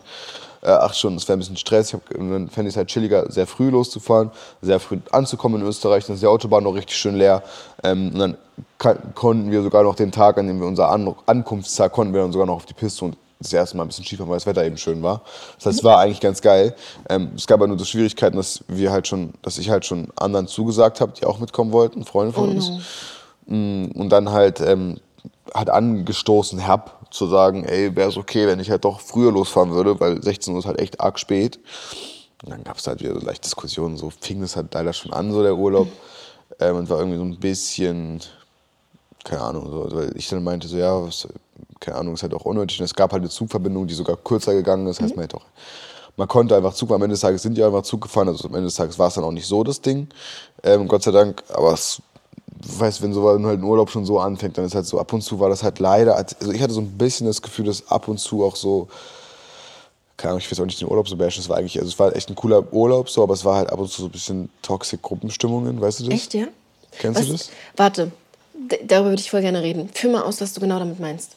Speaker 2: Äh, acht Stunden, das wäre ein bisschen Stress. Ich hab, dann fände ich es halt chilliger, sehr früh loszufahren, sehr früh anzukommen in Österreich. Dann ist die Autobahn noch richtig schön leer. Ähm, und dann konnten wir sogar noch den Tag, an dem wir unser An Ankunftstag, konnten wir dann sogar noch auf die Piste und das erste Mal ein bisschen Skifahren, weil das Wetter eben schön war. Das heißt, es war eigentlich ganz geil. Ähm, es gab aber nur so Schwierigkeiten, dass wir halt schon, dass ich halt schon anderen zugesagt habe, die auch mitkommen wollten, Freunde von oh uns. Mm, und dann halt ähm, hat angestoßen hab, zu sagen, ey, wäre es okay, wenn ich halt doch früher losfahren würde, weil 16 Uhr ist halt echt arg spät. Und dann gab es halt wieder so leicht Diskussionen, so fing es halt leider schon an, so der Urlaub. Ähm, und war irgendwie so ein bisschen, keine Ahnung, so, weil ich dann meinte, so, ja, was, keine Ahnung, ist halt auch unnötig. Und es gab halt eine Zugverbindung, die sogar kürzer gegangen ist. Das heißt, mhm. man, hätte auch, man konnte einfach Zug, am Ende des Tages sind die einfach Zug gefahren. Also am Ende des Tages war es dann auch nicht so das Ding. Ähm, Gott sei Dank. Aber es, weißt, wenn so halt ein Urlaub schon so anfängt, dann ist halt so, ab und zu war das halt leider, also ich hatte so ein bisschen das Gefühl, dass ab und zu auch so, keine Ahnung, ich weiß auch nicht den Urlaub so bashen, es war eigentlich, also es war echt ein cooler Urlaub so, aber es war halt ab und zu so ein bisschen toxic Gruppenstimmungen, weißt du das?
Speaker 1: Echt, ja?
Speaker 2: Kennst was, du das?
Speaker 1: Warte, darüber würde ich voll gerne reden. Führ mal aus, was du genau damit meinst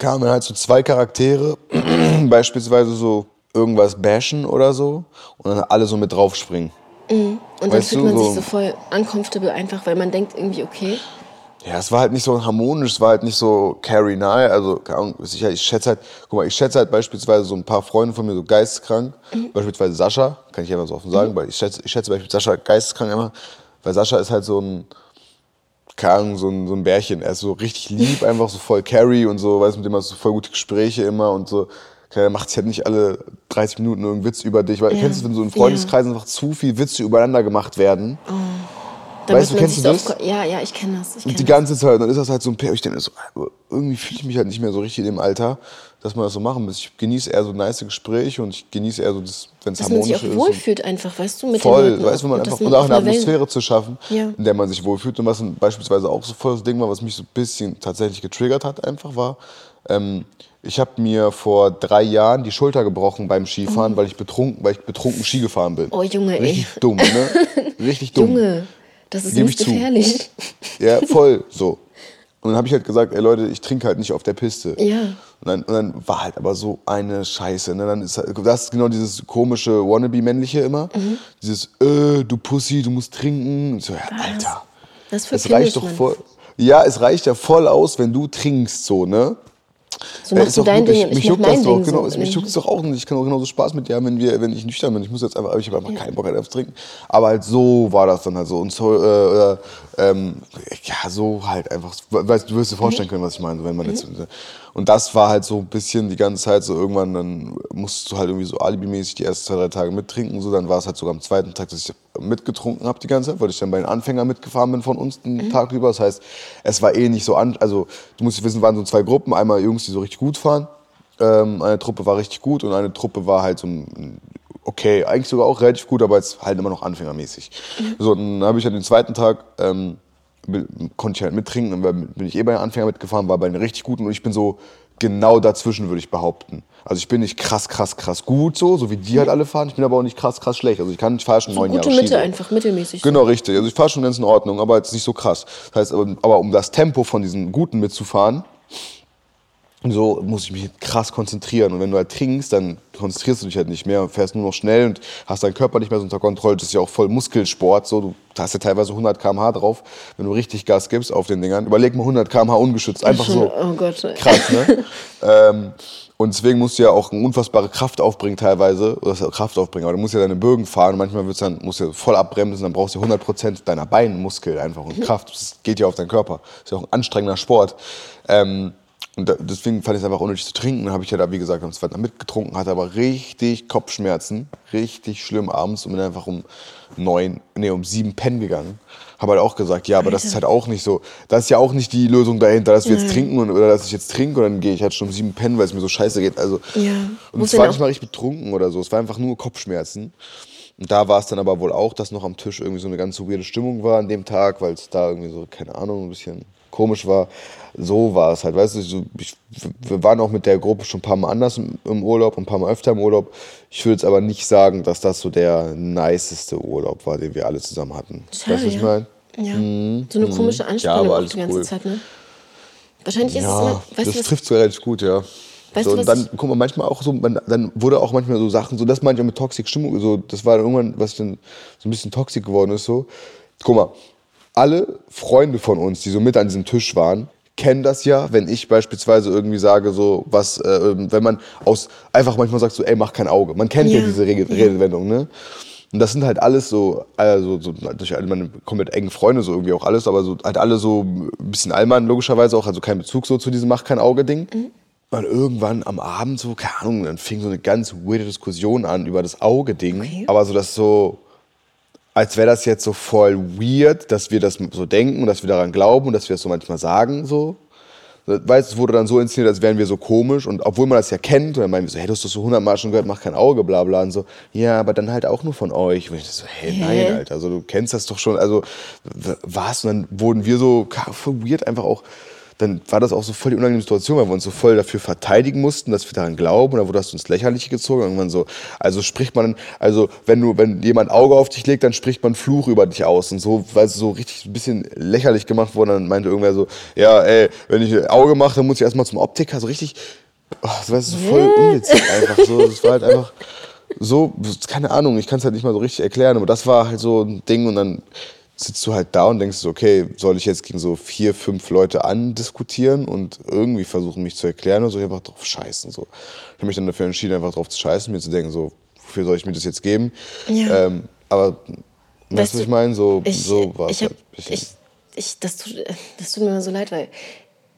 Speaker 2: kamen halt so zwei Charaktere, beispielsweise so irgendwas bashen oder so und dann alle so mit draufspringen.
Speaker 1: Mhm. Und dann fühlt man so, sich so voll uncomfortable einfach, weil man denkt irgendwie, okay.
Speaker 2: Ja, es war halt nicht so harmonisch, es war halt nicht so carry nahe. Also, ich, ich schätze halt, guck mal, ich schätze halt beispielsweise so ein paar Freunde von mir so geisteskrank, mhm. beispielsweise Sascha, kann ich einfach so offen sagen, mhm. weil ich schätze, ich schätze beispielsweise Sascha geisteskrank immer, weil Sascha ist halt so ein, keine Ahnung, so ein, so ein Bärchen. Er ist so richtig lieb, einfach so voll Carry und so, weißt du, mit dem hast du voll gute Gespräche immer und so. Er macht sich halt nicht alle 30 Minuten irgendeinen Witz über dich. Weil, ja. Kennst du, wenn so in Freundeskreisen ja. einfach zu viel Witze übereinander gemacht werden? Oh. Weißt du, kennst du das?
Speaker 1: ja, ja, ich kenne das. Ich kenn
Speaker 2: die ganze Zeit. Dann ist das halt so ein Pär. Ich denke so, irgendwie fühle ich mich halt nicht mehr so richtig in dem Alter, dass man das so machen muss. Ich genieße eher so nice Gespräche und ich genieße eher so, wenn es harmonisch ist. Dass man sich auch
Speaker 1: wohlfühlt einfach, weißt du, mit
Speaker 2: Voll, den weißt du, man einfach, und auch eine Atmosphäre Welt. zu schaffen, ja. in der man sich wohlfühlt. Und was beispielsweise auch so voll das Ding war, was mich so ein bisschen tatsächlich getriggert hat einfach, war, ähm, ich habe mir vor drei Jahren die Schulter gebrochen beim Skifahren, oh. weil ich betrunken, weil ich betrunken Ski gefahren bin.
Speaker 1: Oh Junge,
Speaker 2: Richtig ey. dumm, ne? Richtig dumm.
Speaker 1: Junge. Das ist nicht gefährlich.
Speaker 2: Zu. Ja, voll so. Und dann habe ich halt gesagt, ey Leute, ich trinke halt nicht auf der Piste.
Speaker 1: Ja.
Speaker 2: Und dann, und dann war halt aber so eine Scheiße. Ne? Dann ist halt, das ist genau dieses komische Wannabe-männliche immer. Mhm. Dieses, äh, du Pussy, du musst trinken. Und so, ja, Was? Alter.
Speaker 1: Das,
Speaker 2: das reicht doch voll. Ja, es reicht ja voll aus, wenn du trinkst, so, ne?
Speaker 1: So machst du dein Ding, ich mich juckt das
Speaker 2: doch, genau, so mich juckt es doch auch nicht. Ich kann auch genauso Spaß mit dir haben, wenn, wir, wenn ich nüchtern bin. Ich muss jetzt einfach, ich habe einfach ja. keinen Bock halt aufs Trinken. Aber halt so war das dann halt so. Und so, äh, ähm, ja, so halt einfach. Weißt, du wirst dir vorstellen mhm. können, was ich meine, wenn man mhm. jetzt. Und das war halt so ein bisschen die ganze Zeit so irgendwann, dann musst du halt irgendwie so alibimäßig die ersten zwei, drei Tage mittrinken. So, dann war es halt sogar am zweiten Tag, dass ich mitgetrunken habe die ganze Zeit, weil ich dann bei den Anfängern mitgefahren bin von uns den mhm. Tag über. Das heißt, es war eh nicht so an, also du musst wissen, waren so zwei Gruppen. Einmal Jungs, die so richtig gut fahren. Ähm, eine Truppe war richtig gut und eine Truppe war halt so okay, eigentlich sogar auch relativ gut, aber jetzt halt immer noch anfängermäßig. Mhm. So, dann habe ich halt den zweiten Tag ähm, konnte ich halt mittrinken, dann bin ich eh bei den Anfängern mitgefahren, war bei den richtig guten und ich bin so genau dazwischen, würde ich behaupten. Also ich bin nicht krass, krass, krass gut so, so wie die halt alle fahren. Ich bin aber auch nicht krass, krass schlecht. Also ich kann, ich fahre schon so neun
Speaker 1: gute
Speaker 2: Jahre
Speaker 1: Mitte einfach, mittelmäßig.
Speaker 2: Genau, richtig. Also ich fahre schon ganz in Ordnung, aber jetzt nicht so krass. Das heißt, aber um das Tempo von diesen Guten mitzufahren, so muss ich mich krass konzentrieren. Und wenn du halt trinkst, dann konzentrierst du dich halt nicht mehr und fährst nur noch schnell und hast deinen Körper nicht mehr so unter Kontrolle. Das ist ja auch voll Muskelsport. So, du hast ja teilweise 100 km/h drauf, wenn du richtig Gas gibst auf den Dingern. Überleg mal 100 km/h ungeschützt. Einfach so.
Speaker 1: Oh Gott.
Speaker 2: Krass, ne? ähm, und deswegen musst du ja auch eine unfassbare Kraft aufbringen teilweise. Oder das Kraft aufbringen. Aber du musst ja deine Bögen fahren. Und manchmal wird's dann, musst du voll abbremsen. Dann brauchst du 100% deiner Beinmuskel einfach und Kraft. Das geht ja auf deinen Körper. Das ist ja auch ein anstrengender Sport. Ähm, Und da, deswegen fand ich es einfach unnötig zu trinken. Dann habe ich ja da, wie gesagt, am zweiten Tag mitgetrunken, hatte aber richtig Kopfschmerzen, richtig schlimm abends und bin einfach um neun, nee, um sieben pennen gegangen. Habe halt auch gesagt, ja, aber Alter. das ist halt auch nicht so, das ist ja auch nicht die Lösung dahinter, dass wir jetzt trinken und, oder dass ich jetzt trinke und dann gehe ich halt schon um sieben pennen, weil es mir so scheiße geht. Also, ja. Und es war nicht mal richtig betrunken oder so, es war einfach nur Kopfschmerzen. Und da war es dann aber wohl auch, dass noch am Tisch irgendwie so eine ganz weirde Stimmung war an dem Tag, weil es da irgendwie so, keine Ahnung, ein bisschen komisch war. So war es halt, weißt du, ich, wir waren auch mit der Gruppe schon ein paar Mal anders im, im Urlaub, ein paar Mal öfter im Urlaub. Ich würde jetzt aber nicht sagen, dass das so der niceste Urlaub war, den wir alle zusammen hatten.
Speaker 1: Schade, weißt du, was ich meine? Ja. Mhm. So eine mhm. komische Anspannung ja, die ganze cool. Zeit, ne? Wahrscheinlich ist ja, es immer, weißt
Speaker 2: das du, trifft so relativ gut, ja. Weißt so, du, und dann, guck mal, manchmal auch so, man, dann wurde auch manchmal so Sachen, so das manchmal mit Toxic Stimmung, so, das war dann irgendwann, was dann so ein bisschen toxisch geworden ist, so. Guck mal, alle Freunde von uns, die so mit an diesem Tisch waren, kennen das ja, wenn ich beispielsweise irgendwie sage, so was, äh, wenn man aus einfach manchmal sagt, so, ey, mach kein Auge. Man kennt ja, ja diese Rede, Redewendung, ne? Und das sind halt alles so, also so durch alle meine komplett engen Freunde so irgendwie auch alles, aber so halt alle so ein bisschen Allmann logischerweise auch, also kein Bezug so zu diesem Mach kein Auge-Ding. Mhm. Und irgendwann am Abend so, keine Ahnung, dann fing so eine ganz weirde Diskussion an über das Auge-Ding. Okay. Aber so das so, als wäre das jetzt so voll weird, dass wir das so denken und dass wir daran glauben und dass wir das so manchmal sagen, so. Weißt du, es wurde dann so inszeniert, als wären wir so komisch und obwohl man das ja kennt, und dann meinen wir so, hey, du hast das so hundertmal schon gehört, mach kein Auge, bla bla und so, ja, aber dann halt auch nur von euch. Und ich so, hey, nein, Alter, also du kennst das doch schon, also was? Und dann wurden wir so voll weird einfach auch dann war das auch so voll die unangenehme Situation, weil wir uns so voll dafür verteidigen mussten, dass wir daran glauben. Und dann wurde das uns lächerlich gezogen. Irgendwann so, also spricht man, also wenn du, wenn jemand Auge auf dich legt, dann spricht man Fluch über dich aus. Und so, weil es so richtig ein bisschen lächerlich gemacht wurde, dann meinte irgendwer so, ja, ey, wenn ich Auge mache, dann muss ich erstmal zum Optiker. So richtig, oh, das war so voll unwitzig einfach. So, das war halt einfach so, keine Ahnung, ich kann es halt nicht mal so richtig erklären, aber das war halt so ein Ding und dann sitzt du halt da und denkst, okay, soll ich jetzt gegen so vier, fünf Leute andiskutieren und irgendwie versuchen, mich zu erklären oder soll ich einfach drauf scheißen? So. Ich habe mich dann dafür entschieden, einfach drauf zu scheißen, mir zu denken, so, wofür soll ich mir das jetzt geben? Ja. Ähm, aber, weißt du, was ich meine? So, ich, so war es halt
Speaker 1: ich, ich, das, tut, das tut mir immer so leid, weil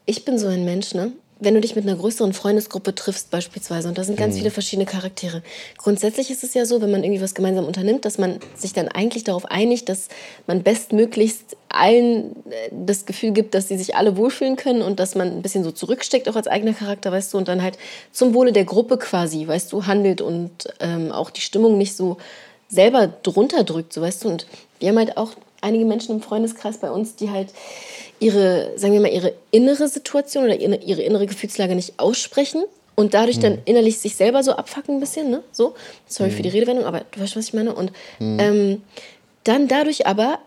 Speaker 1: ich bin so ein Mensch, ne? Wenn du dich mit einer größeren Freundesgruppe triffst beispielsweise und da sind ganz mhm. viele verschiedene Charaktere. Grundsätzlich ist es ja so, wenn man irgendwie was gemeinsam unternimmt, dass man sich dann eigentlich darauf einigt, dass man bestmöglichst allen äh, das Gefühl gibt, dass sie sich alle wohlfühlen können und dass man ein bisschen so zurücksteckt auch als eigener Charakter, weißt du, und dann halt zum Wohle der Gruppe quasi, weißt du, handelt und ähm, auch die Stimmung nicht so selber drunter drückt, so weißt du. Und wir haben halt auch einige Menschen im Freundeskreis bei uns, die halt ihre, sagen wir mal, ihre innere Situation oder ihre, ihre innere Gefühlslage nicht aussprechen und dadurch dann hm. innerlich sich selber so abfacken ein bisschen, ne? So, sorry mhm. für die hm. Redewendung, aber du weißt, was ich meine. Und mhm. ähm, dann dadurch aber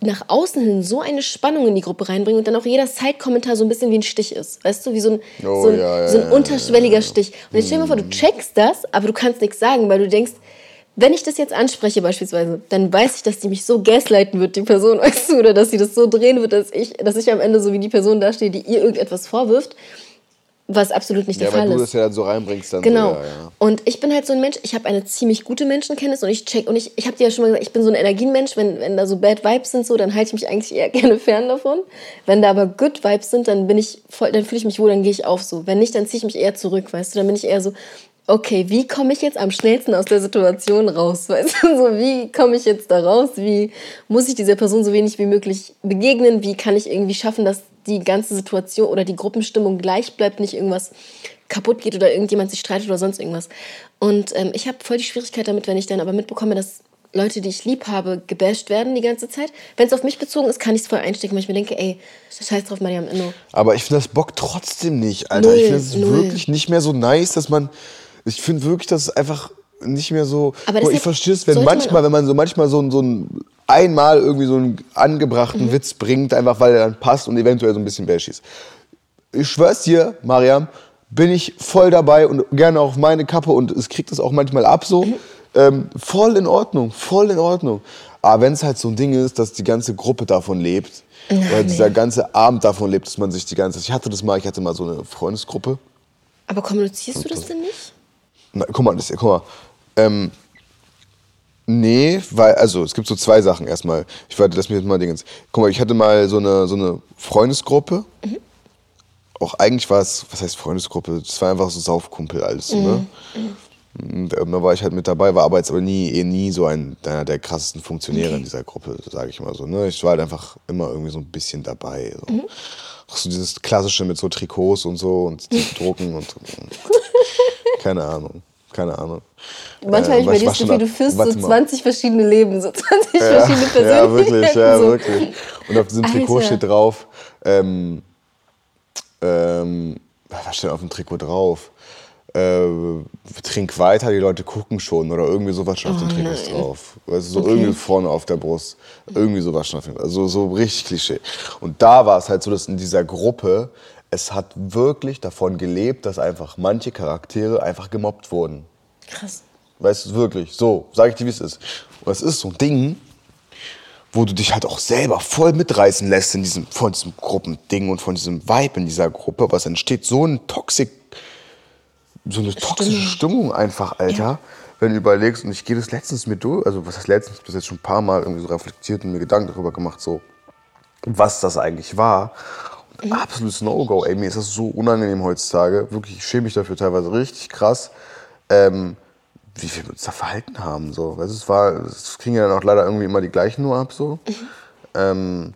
Speaker 1: nach außen hin so eine Spannung in die Gruppe reinbringen und dann auch jeder Side-Kommentar so ein bisschen wie ein Stich ist. Weißt du, wie so ein, oh, so ein, ja, so ein unterschwelliger ja, Stich. Und jetzt stell dir mal vor, du hm. checkst das, aber du kannst nichts sagen, weil du denkst, wenn ich das jetzt anspreche beispielsweise, dann weiß ich, dass die mich so gaslighten wird, die Person, weißt du, oder dass sie das so drehen wird, dass ich, dass ich am Ende so wie die Person dastehe, die ihr irgendetwas vorwirft, was absolut nicht der ja, Fall ist. Ja, weil du das
Speaker 2: ja dann so reinbringst dann.
Speaker 1: Genau.
Speaker 2: So, ja, ja.
Speaker 1: Und ich bin halt so ein Mensch, ich habe eine ziemlich gute Menschenkenntnis und ich check, und ich, ich habe dir ja schon mal gesagt, ich bin so ein Energienmensch, wenn, wenn da so Bad Vibes sind, so, dann halte ich mich eigentlich eher gerne fern davon. Wenn da aber Good Vibes sind, dann bin ich voll, dann fühle ich mich wohl, dann gehe ich auf so. Wenn nicht, dann ziehe ich mich eher zurück, weißt du, dann bin ich eher so, okay, wie komme ich jetzt am schnellsten aus der Situation raus? Weißt du, so wie komme ich jetzt da raus? Wie muss ich dieser Person so wenig wie möglich begegnen? Wie kann ich irgendwie schaffen, dass die ganze Situation oder die Gruppenstimmung gleich bleibt, nicht irgendwas kaputt geht oder irgendjemand sich streitet oder sonst irgendwas? Und ähm, ich habe voll die Schwierigkeit damit, wenn ich dann aber mitbekomme, dass Leute, die ich lieb habe, gebasht werden die ganze Zeit. Wenn es auf mich bezogen ist, kann ich es voll einstecken, weil ich mir denke, ey, scheiß drauf, Mariam, Inno.
Speaker 2: Aber ich finde das Bock trotzdem nicht, Alter. Null, ich finde es wirklich nicht mehr so nice, dass man ich finde wirklich, dass es einfach nicht mehr so. Aber ich verstehe es, wenn manchmal, wenn man so manchmal so, so ein einmal irgendwie so einen angebrachten mhm. Witz bringt, einfach weil er dann passt und eventuell so ein bisschen bash ist. Ich schwör's dir, Mariam, bin ich voll dabei und gerne auf meine Kappe und es kriegt es auch manchmal ab so. Mhm. Ähm, voll in Ordnung, voll in Ordnung. Aber wenn es halt so ein Ding ist, dass die ganze Gruppe davon lebt, Nein, oder dieser nee. ganze Abend davon lebt, dass man sich die ganze. Ich hatte das mal, ich hatte mal so eine Freundesgruppe.
Speaker 1: Aber kommunizierst du das denn nicht?
Speaker 2: Na, guck mal, das, guck mal. Ähm, nee, weil, also es gibt so zwei Sachen erstmal. Ich warte, das mir jetzt mal Dingens. Guck mal, ich hatte mal so eine, so eine Freundesgruppe. Mhm. auch eigentlich war es, was heißt Freundesgruppe? Das war einfach so Saufkumpel alles. Mhm. Ne? Und da war ich halt mit dabei, war aber jetzt aber nie, eh nie so ein, einer der krassesten Funktionäre okay. in dieser Gruppe, sage ich mal so. Ne? Ich war halt einfach immer irgendwie so ein bisschen dabei. So. Mhm. Auch so dieses Klassische mit so Trikots und so und drucken und, und keine Ahnung. Keine Ahnung.
Speaker 1: Manchmal äh, ich mir das Gefühl, du führst so 20 verschiedene Leben, so 20 ja, verschiedene Persönlichkeiten.
Speaker 2: Ja, wirklich, ja, so. wirklich. Und auf diesem Trikot Alter. steht drauf, ähm, ähm, was steht auf dem Trikot drauf? Äh, trink weiter, die Leute gucken schon oder irgendwie sowas schon auf oh, den Trikots drauf. Also so okay. irgendwie vorne auf der Brust. Irgendwie sowas schon auf den Also so richtig Klischee. Und da war es halt so, dass in dieser Gruppe es hat wirklich davon gelebt, dass einfach manche Charaktere einfach gemobbt wurden.
Speaker 1: Krass.
Speaker 2: Weißt du, wirklich, so, sag ich dir, wie es ist. Und es ist so ein Ding, wo du dich halt auch selber voll mitreißen lässt in diesem, von diesem Gruppending und von diesem Vibe in dieser Gruppe, was entsteht, so ein Toxic, so eine toxische Stimmung, Stimmung einfach, Alter. Ja. Wenn du überlegst, und ich gehe das letztens mit durch, also was heißt letztens, bis jetzt schon ein paar Mal irgendwie so reflektiert und mir Gedanken darüber gemacht, so, was das eigentlich war. Mhm. Absolutes No-Go, ey, mir ist das so unangenehm heutzutage. Wirklich, ich schäme mich dafür teilweise richtig krass. Ähm, wie wir uns da verhalten haben. So. Weißt, es, war, es kriegen ja dann auch leider irgendwie immer die gleichen nur ab. So. Mhm. Ähm,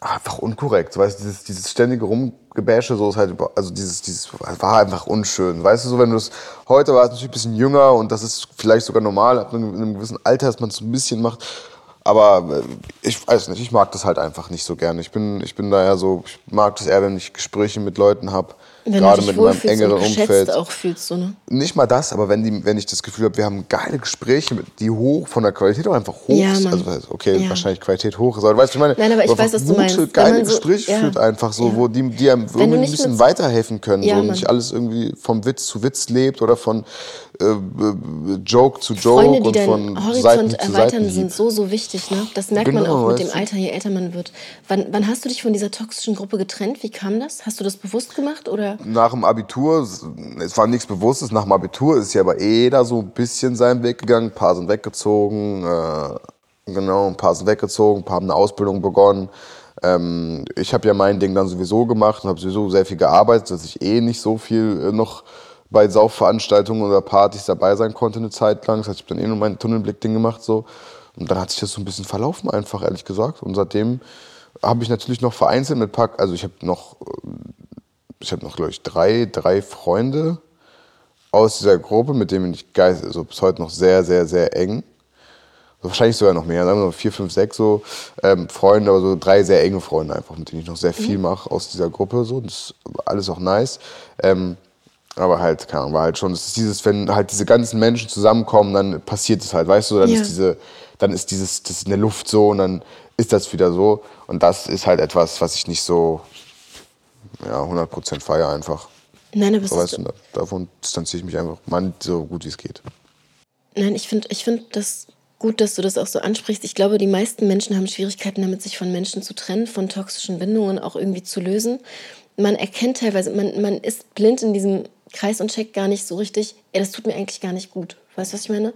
Speaker 2: einfach unkorrekt. Weißt, dieses, dieses ständige Rumgebäsche, so ist halt, also dieses, dieses war einfach unschön. Weißt du, so wenn du es heute warst, natürlich ein bisschen jünger und das ist vielleicht sogar normal, ab einem, einem gewissen Alter, dass man es so ein bisschen macht. Aber äh, ich weiß nicht, ich mag das halt einfach nicht so gerne. Ich bin, ich bin da ja so, ich mag das eher, wenn ich Gespräche mit Leuten habe, wenn gerade mit meinem engeren und Umfeld.
Speaker 1: auch fühlst, so, ne?
Speaker 2: Nicht mal das, aber wenn, die, wenn ich das Gefühl habe, wir haben geile Gespräche, die hoch, von der Qualität auch einfach hoch ja, Also, okay, ja. wahrscheinlich Qualität hoch ist, aber weißt du, ich meine,
Speaker 1: Nein, aber ich weiß, was du meinst.
Speaker 2: geile so, Gespräche ja. führt einfach so, wo die, die einem irgendwie ein bisschen weiterhelfen können so, und nicht alles irgendwie vom Witz zu Witz lebt oder von äh, äh Joke zu Joke
Speaker 1: Freunde,
Speaker 2: und
Speaker 1: von Horizont Seiten zu erweitern, Seiten sind so, so wichtig, ne? Das merkt genau, man auch mit dem Alter, je älter man wird. Wann, wann hast du dich von dieser toxischen Gruppe getrennt? Wie kam das? Hast du das bewusst gemacht oder?
Speaker 2: Nach dem Abitur es war nichts Bewusstes, nach dem Abitur ist ja aber eh da so ein bisschen seinen Weg gegangen. Ein paar sind weggezogen, äh, genau, ein paar sind weggezogen, ein paar haben eine Ausbildung begonnen. Ähm, ich habe ja mein Ding dann sowieso gemacht und habe sowieso sehr viel gearbeitet, dass ich eh nicht so viel äh, noch bei Saufveranstaltungen oder Partys dabei sein konnte eine Zeit lang. Das heißt, ich habe dann eh nur mein Tunnelblick-Ding gemacht so. Und dann hat sich das so ein bisschen verlaufen einfach, ehrlich gesagt. Und seitdem habe ich natürlich noch vereinzelt mit Pack, also ich habe noch ich habe noch, glaube ich, drei, drei Freunde aus dieser Gruppe, mit denen bin ich geist, also bis heute noch sehr, sehr, sehr eng. Also wahrscheinlich sogar noch mehr, sagen wir mal vier, fünf, sechs so ähm, Freunde, aber so drei sehr enge Freunde einfach, mit denen ich noch sehr viel mhm. mache aus dieser Gruppe. So. Das ist alles auch nice. Ähm, aber halt, keine Ahnung, war halt schon, es ist dieses, wenn halt diese ganzen Menschen zusammenkommen, dann passiert es halt, weißt du, dann ja. ist diese, dann ist dieses, das in der Luft so und dann ist das wieder so. Und das ist halt etwas, was ich nicht so, ja, 100% Feier einfach.
Speaker 1: Nein, aber
Speaker 2: so, weißt du, davon distanziere ich mich einfach man, so gut wie es geht.
Speaker 1: Nein, ich finde ich find das gut, dass du das auch so ansprichst. Ich glaube, die meisten Menschen haben Schwierigkeiten damit, sich von Menschen zu trennen, von toxischen Bindungen auch irgendwie zu lösen. Man erkennt teilweise, man, man ist blind in diesem Kreis und checkt gar nicht so richtig, ey, das tut mir eigentlich gar nicht gut. Weißt du, was ich meine?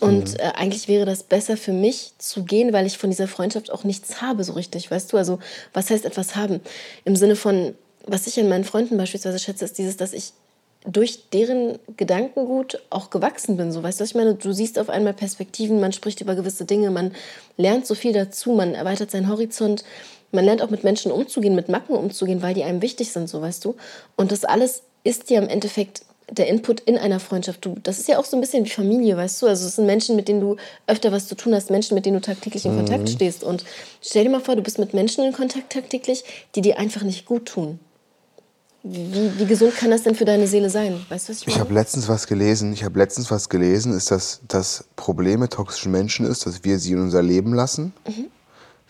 Speaker 1: Und mhm. äh, eigentlich wäre das besser für mich zu gehen, weil ich von dieser Freundschaft auch nichts habe so richtig, weißt du? Also was heißt etwas haben? Im Sinne von, was ich an meinen Freunden beispielsweise schätze, ist dieses, dass ich durch deren Gedankengut auch gewachsen bin. So, weißt du, was ich meine? Du siehst auf einmal Perspektiven, man spricht über gewisse Dinge, man lernt so viel dazu, man erweitert seinen Horizont, man lernt auch mit Menschen umzugehen, mit Macken umzugehen, weil die einem wichtig sind, so weißt du. Und das alles ist ja im Endeffekt der Input in einer Freundschaft. Du, das ist ja auch so ein bisschen wie Familie, weißt du? Also es sind Menschen, mit denen du öfter was zu tun hast, Menschen, mit denen du tagtäglich in Kontakt mhm. stehst. Und stell dir mal vor, du bist mit Menschen in Kontakt tagtäglich, die dir einfach nicht gut tun. Wie, wie, gesund kann das denn für deine Seele sein? Weißt du, was
Speaker 2: ich meine? Ich habe letztens was gelesen. Ich habe letztens was gelesen, ist, dass das Problem mit toxischen Menschen ist, dass wir sie in unser Leben lassen. Mhm.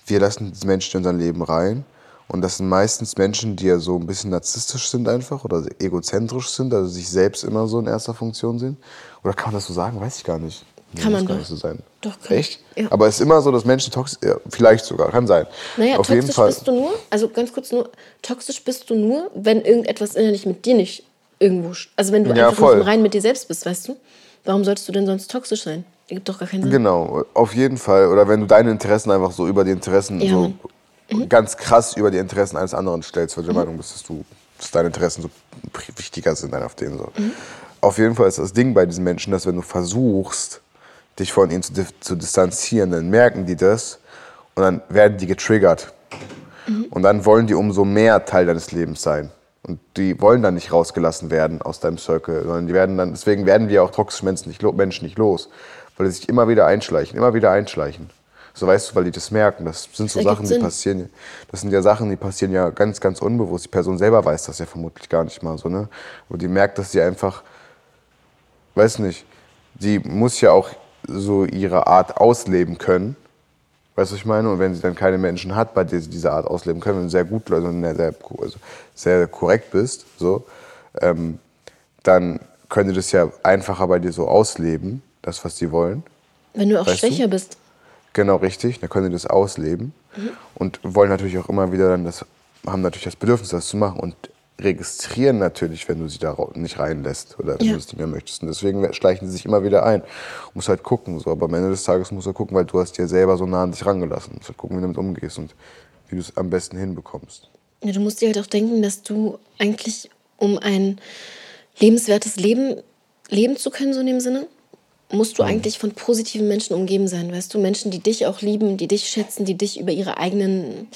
Speaker 2: Wir lassen Menschen in unser Leben rein. Und das sind meistens Menschen, die ja so ein bisschen narzisstisch sind einfach oder egozentrisch sind, also sich selbst immer so in erster Funktion sehen. Oder kann man das so sagen? Weiß ich gar nicht.
Speaker 1: Kann man
Speaker 2: gar
Speaker 1: doch.
Speaker 2: nicht so sein.
Speaker 1: Doch, kann
Speaker 2: Echt? Ja. Aber es ist immer so, dass Menschen toxisch, ja, vielleicht sogar, kann sein.
Speaker 1: Naja, Auf toxisch jeden Fall. bist du nur, also ganz kurz nur, toxisch bist du nur, wenn irgendetwas innerlich mit dir nicht irgendwo, also wenn du ja, einfach voll. Rein mit dir selbst bist, weißt du? Warum solltest du denn sonst toxisch sein? Gibt doch gar keinen Sinn.
Speaker 2: Genau, auf jeden Fall. Oder wenn du deine Interessen einfach so über die Interessen
Speaker 1: ja,
Speaker 2: so. Mhm. ganz krass über die Interessen eines anderen stellst, weil du der Meinung bist, dass, du, dass deine Interessen so wichtiger sind auf denen. So. Mhm. Auf jeden Fall ist das Ding bei diesen Menschen, dass wenn du versuchst, dich von ihnen zu, zu distanzieren, dann merken die das und dann werden die getriggert. Mhm. Und dann wollen die umso mehr Teil deines Lebens sein. Und die wollen dann nicht rausgelassen werden aus deinem Circle, sondern die werden dann, deswegen werden wir auch toxische Menschen nicht, Menschen nicht los, weil die sich immer wieder einschleichen, immer wieder einschleichen. So weißt du, weil die das merken. Das sind so das Sachen, die passieren. Das sind ja Sachen, die passieren ja ganz, ganz unbewusst. Die Person selber weiß das ja vermutlich gar nicht mal so, ne? Und die merkt, dass sie einfach, weiß nicht, die muss ja auch so ihre Art ausleben können. Weißt du, was ich meine? Und wenn sie dann keine Menschen hat, bei denen sie diese Art ausleben können, wenn du sehr gut, also sehr, also sehr korrekt bist, so, ähm, dann können die das ja einfacher bei dir so ausleben, das, was sie wollen.
Speaker 1: Wenn du auch weißt schwächer du? bist.
Speaker 2: Genau, richtig. Dann können sie das ausleben mhm. und wollen natürlich auch immer wieder dann das, haben natürlich das Bedürfnis, das zu machen und registrieren natürlich, wenn du sie da nicht reinlässt oder wenn ja. du es nicht mehr möchtest. Und deswegen schleichen sie sich immer wieder ein. Du musst halt gucken. So. Aber am Ende des Tages musst du gucken, weil du hast dir selber so nah an dich rangelassen. Musst halt gucken, wie du damit umgehst und wie du es am besten hinbekommst.
Speaker 1: Ja, du musst dir halt auch denken, dass du eigentlich, um ein lebenswertes Leben leben zu können, so in dem Sinne, musst du mhm. eigentlich von positiven Menschen umgeben sein, weißt du? Menschen, die dich auch lieben, die dich schätzen, die dich über ihre eigenen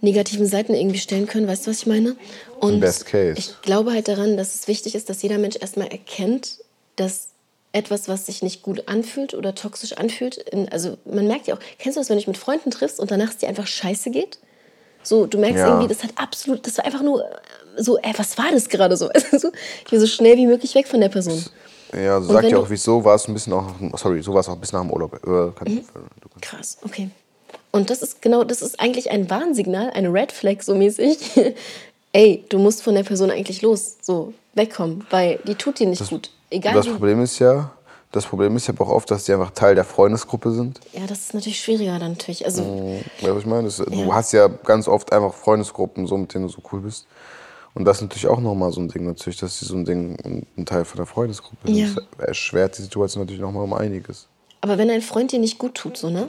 Speaker 1: negativen Seiten irgendwie stellen können, weißt du, was ich meine? Und Best case. ich glaube halt daran, dass es wichtig ist, dass jeder Mensch erstmal erkennt, dass etwas, was sich nicht gut anfühlt oder toxisch anfühlt, in, also man merkt ja auch, kennst du das, wenn du dich mit Freunden triffst und danach es dir einfach scheiße geht? So, du merkst ja. irgendwie, das hat absolut, das war einfach nur so, ey, was war das gerade so? Also, ich will so schnell wie möglich weg von der Person.
Speaker 2: Ja, du sagst ja auch, wieso war es ein bisschen auch, sorry, so war es auch ein bisschen nach dem Urlaub. Äh,
Speaker 1: mhm. Krass, okay. Und das ist genau, das ist eigentlich ein Warnsignal, eine Red Flag so mäßig. Ey, du musst von der Person eigentlich los, so wegkommen, weil die tut dir nicht
Speaker 2: das,
Speaker 1: gut.
Speaker 2: Egal. Das Problem ist ja, das Problem ist ja auch oft, dass die einfach Teil der Freundesgruppe sind.
Speaker 1: Ja, das ist natürlich schwieriger dann natürlich. Also,
Speaker 2: ja, was ich meine, das, ja. du hast ja ganz oft einfach Freundesgruppen, so mit denen du so cool bist. Und das ist natürlich auch nochmal so ein Ding, natürlich, dass sie so ein Ding, ein Teil von der Freundesgruppe sind. Ja. Das erschwert die Situation natürlich nochmal um einiges.
Speaker 1: Aber wenn ein Freund dir nicht gut tut, so, ne?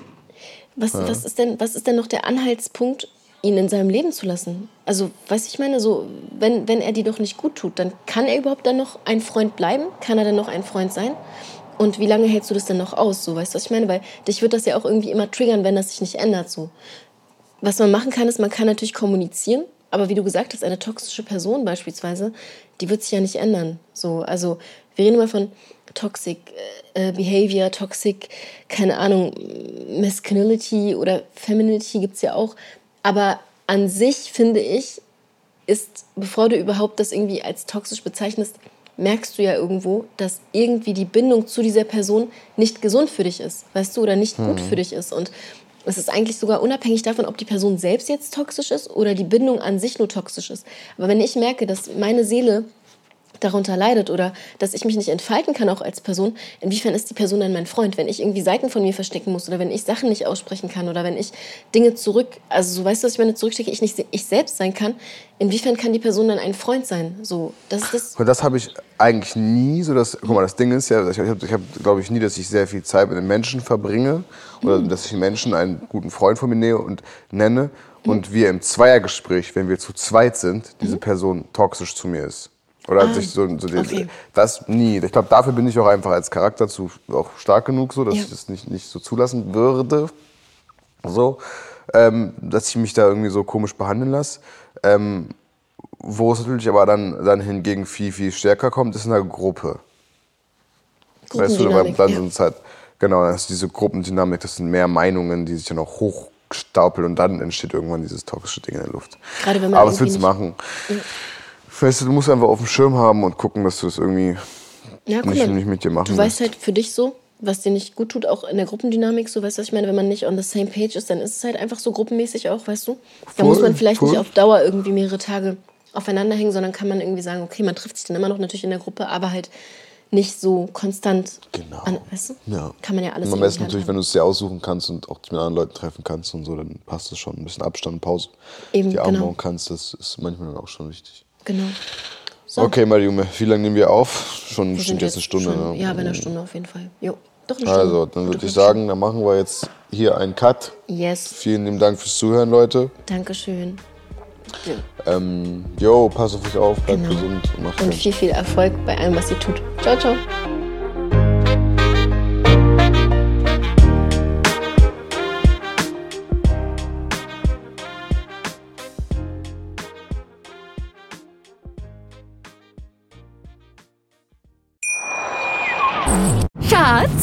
Speaker 1: Was, ja. was, ist denn, was ist denn noch der Anhaltspunkt, ihn in seinem Leben zu lassen? Also, weiß ich meine, so, wenn, wenn er dir doch nicht gut tut, dann kann er überhaupt dann noch ein Freund bleiben? Kann er dann noch ein Freund sein? Und wie lange hältst du das denn noch aus? So, weißt du, was ich meine? Weil dich wird das ja auch irgendwie immer triggern, wenn das sich nicht ändert. So. Was man machen kann, ist, man kann natürlich kommunizieren, aber wie du gesagt hast, eine toxische Person beispielsweise, die wird sich ja nicht ändern. So, also wir reden immer von Toxic äh, Behavior, Toxic, keine Ahnung, Masculinity oder Femininity gibt es ja auch. Aber an sich finde ich, ist, bevor du überhaupt das irgendwie als toxisch bezeichnest, merkst du ja irgendwo, dass irgendwie die Bindung zu dieser Person nicht gesund für dich ist, weißt du, oder nicht gut mhm. für dich ist. Und es ist eigentlich sogar unabhängig davon, ob die Person selbst jetzt toxisch ist oder die Bindung an sich nur toxisch ist. Aber wenn ich merke, dass meine Seele darunter leidet oder dass ich mich nicht entfalten kann auch als Person, inwiefern ist die Person dann mein Freund? Wenn ich irgendwie Seiten von mir verstecken muss oder wenn ich Sachen nicht aussprechen kann oder wenn ich Dinge zurück, also so weißt du, was ich meine, zurückstecke, ich nicht ich selbst sein kann, inwiefern kann die Person dann ein Freund sein? So, das ist das.
Speaker 2: Und das habe ich eigentlich nie so, dass, guck mal, das Ding ist ja, ich habe, ich hab, glaube ich, nie, dass ich sehr viel Zeit mit den Menschen verbringe oder mhm. dass ich Menschen einen guten Freund von mir nähe und nenne und wir im Zweiergespräch, wenn wir zu zweit sind, diese mhm. Person toxisch zu mir ist. Oder ah, sich so, so den, okay. das nie. Ich glaube, dafür bin ich auch einfach als Charakter zu auch stark genug, so dass ja. ich das nicht, nicht so zulassen würde. So, ähm, dass ich mich da irgendwie so komisch behandeln lasse. Ähm, wo es natürlich aber dann, dann hingegen viel, viel stärker kommt, ist in der Gruppe. Weißt du, dann ja. sind es halt, genau, das ist diese Gruppendynamik, das sind mehr Meinungen, die sich dann auch hochstapeln und dann entsteht irgendwann dieses toxische Ding in der Luft. Gerade wenn man aber was willst du machen? Ja. Weißt du, du musst einfach auf dem Schirm haben und gucken, dass du es irgendwie ja, nicht, mal, nicht mit dir machen
Speaker 1: Du weißt halt für dich so, was dir nicht gut tut, auch in der Gruppendynamik, so weißt du, was ich meine, wenn man nicht on the same page ist, dann ist es halt einfach so gruppenmäßig auch, weißt du? Da muss man vielleicht voll. nicht auf Dauer irgendwie mehrere Tage aufeinander hängen, sondern kann man irgendwie sagen, okay, man trifft sich dann immer noch natürlich in der Gruppe, aber halt nicht so konstant. Genau. An, weißt du? Ja. Kann man ja alles
Speaker 2: Am besten natürlich, wenn du es dir aussuchen kannst und auch dich mit anderen Leuten treffen kannst und so, dann passt es schon. Ein bisschen Abstand, Pause. Eben, die genau. kannst, das ist manchmal dann auch schon wichtig. Genau. So. Okay, Mariume, wie lange nehmen wir auf? Schon bestimmt jetzt eine Stunde.
Speaker 1: Schon, ne? ja, bei einer Stunde auf jeden Fall. Jo. Doch eine
Speaker 2: Also,
Speaker 1: Stunde.
Speaker 2: dann würde ich sagen, dann machen wir jetzt hier einen Cut.
Speaker 1: Yes,
Speaker 2: Vielen lieben Dank fürs Zuhören, Leute.
Speaker 1: Dankeschön.
Speaker 2: Ähm, yo, pass auf euch auf, bleibt
Speaker 1: Genau.
Speaker 2: gesund und macht
Speaker 1: Und viel, viel Erfolg bei allem, was ihr tut. Ciao, ciao.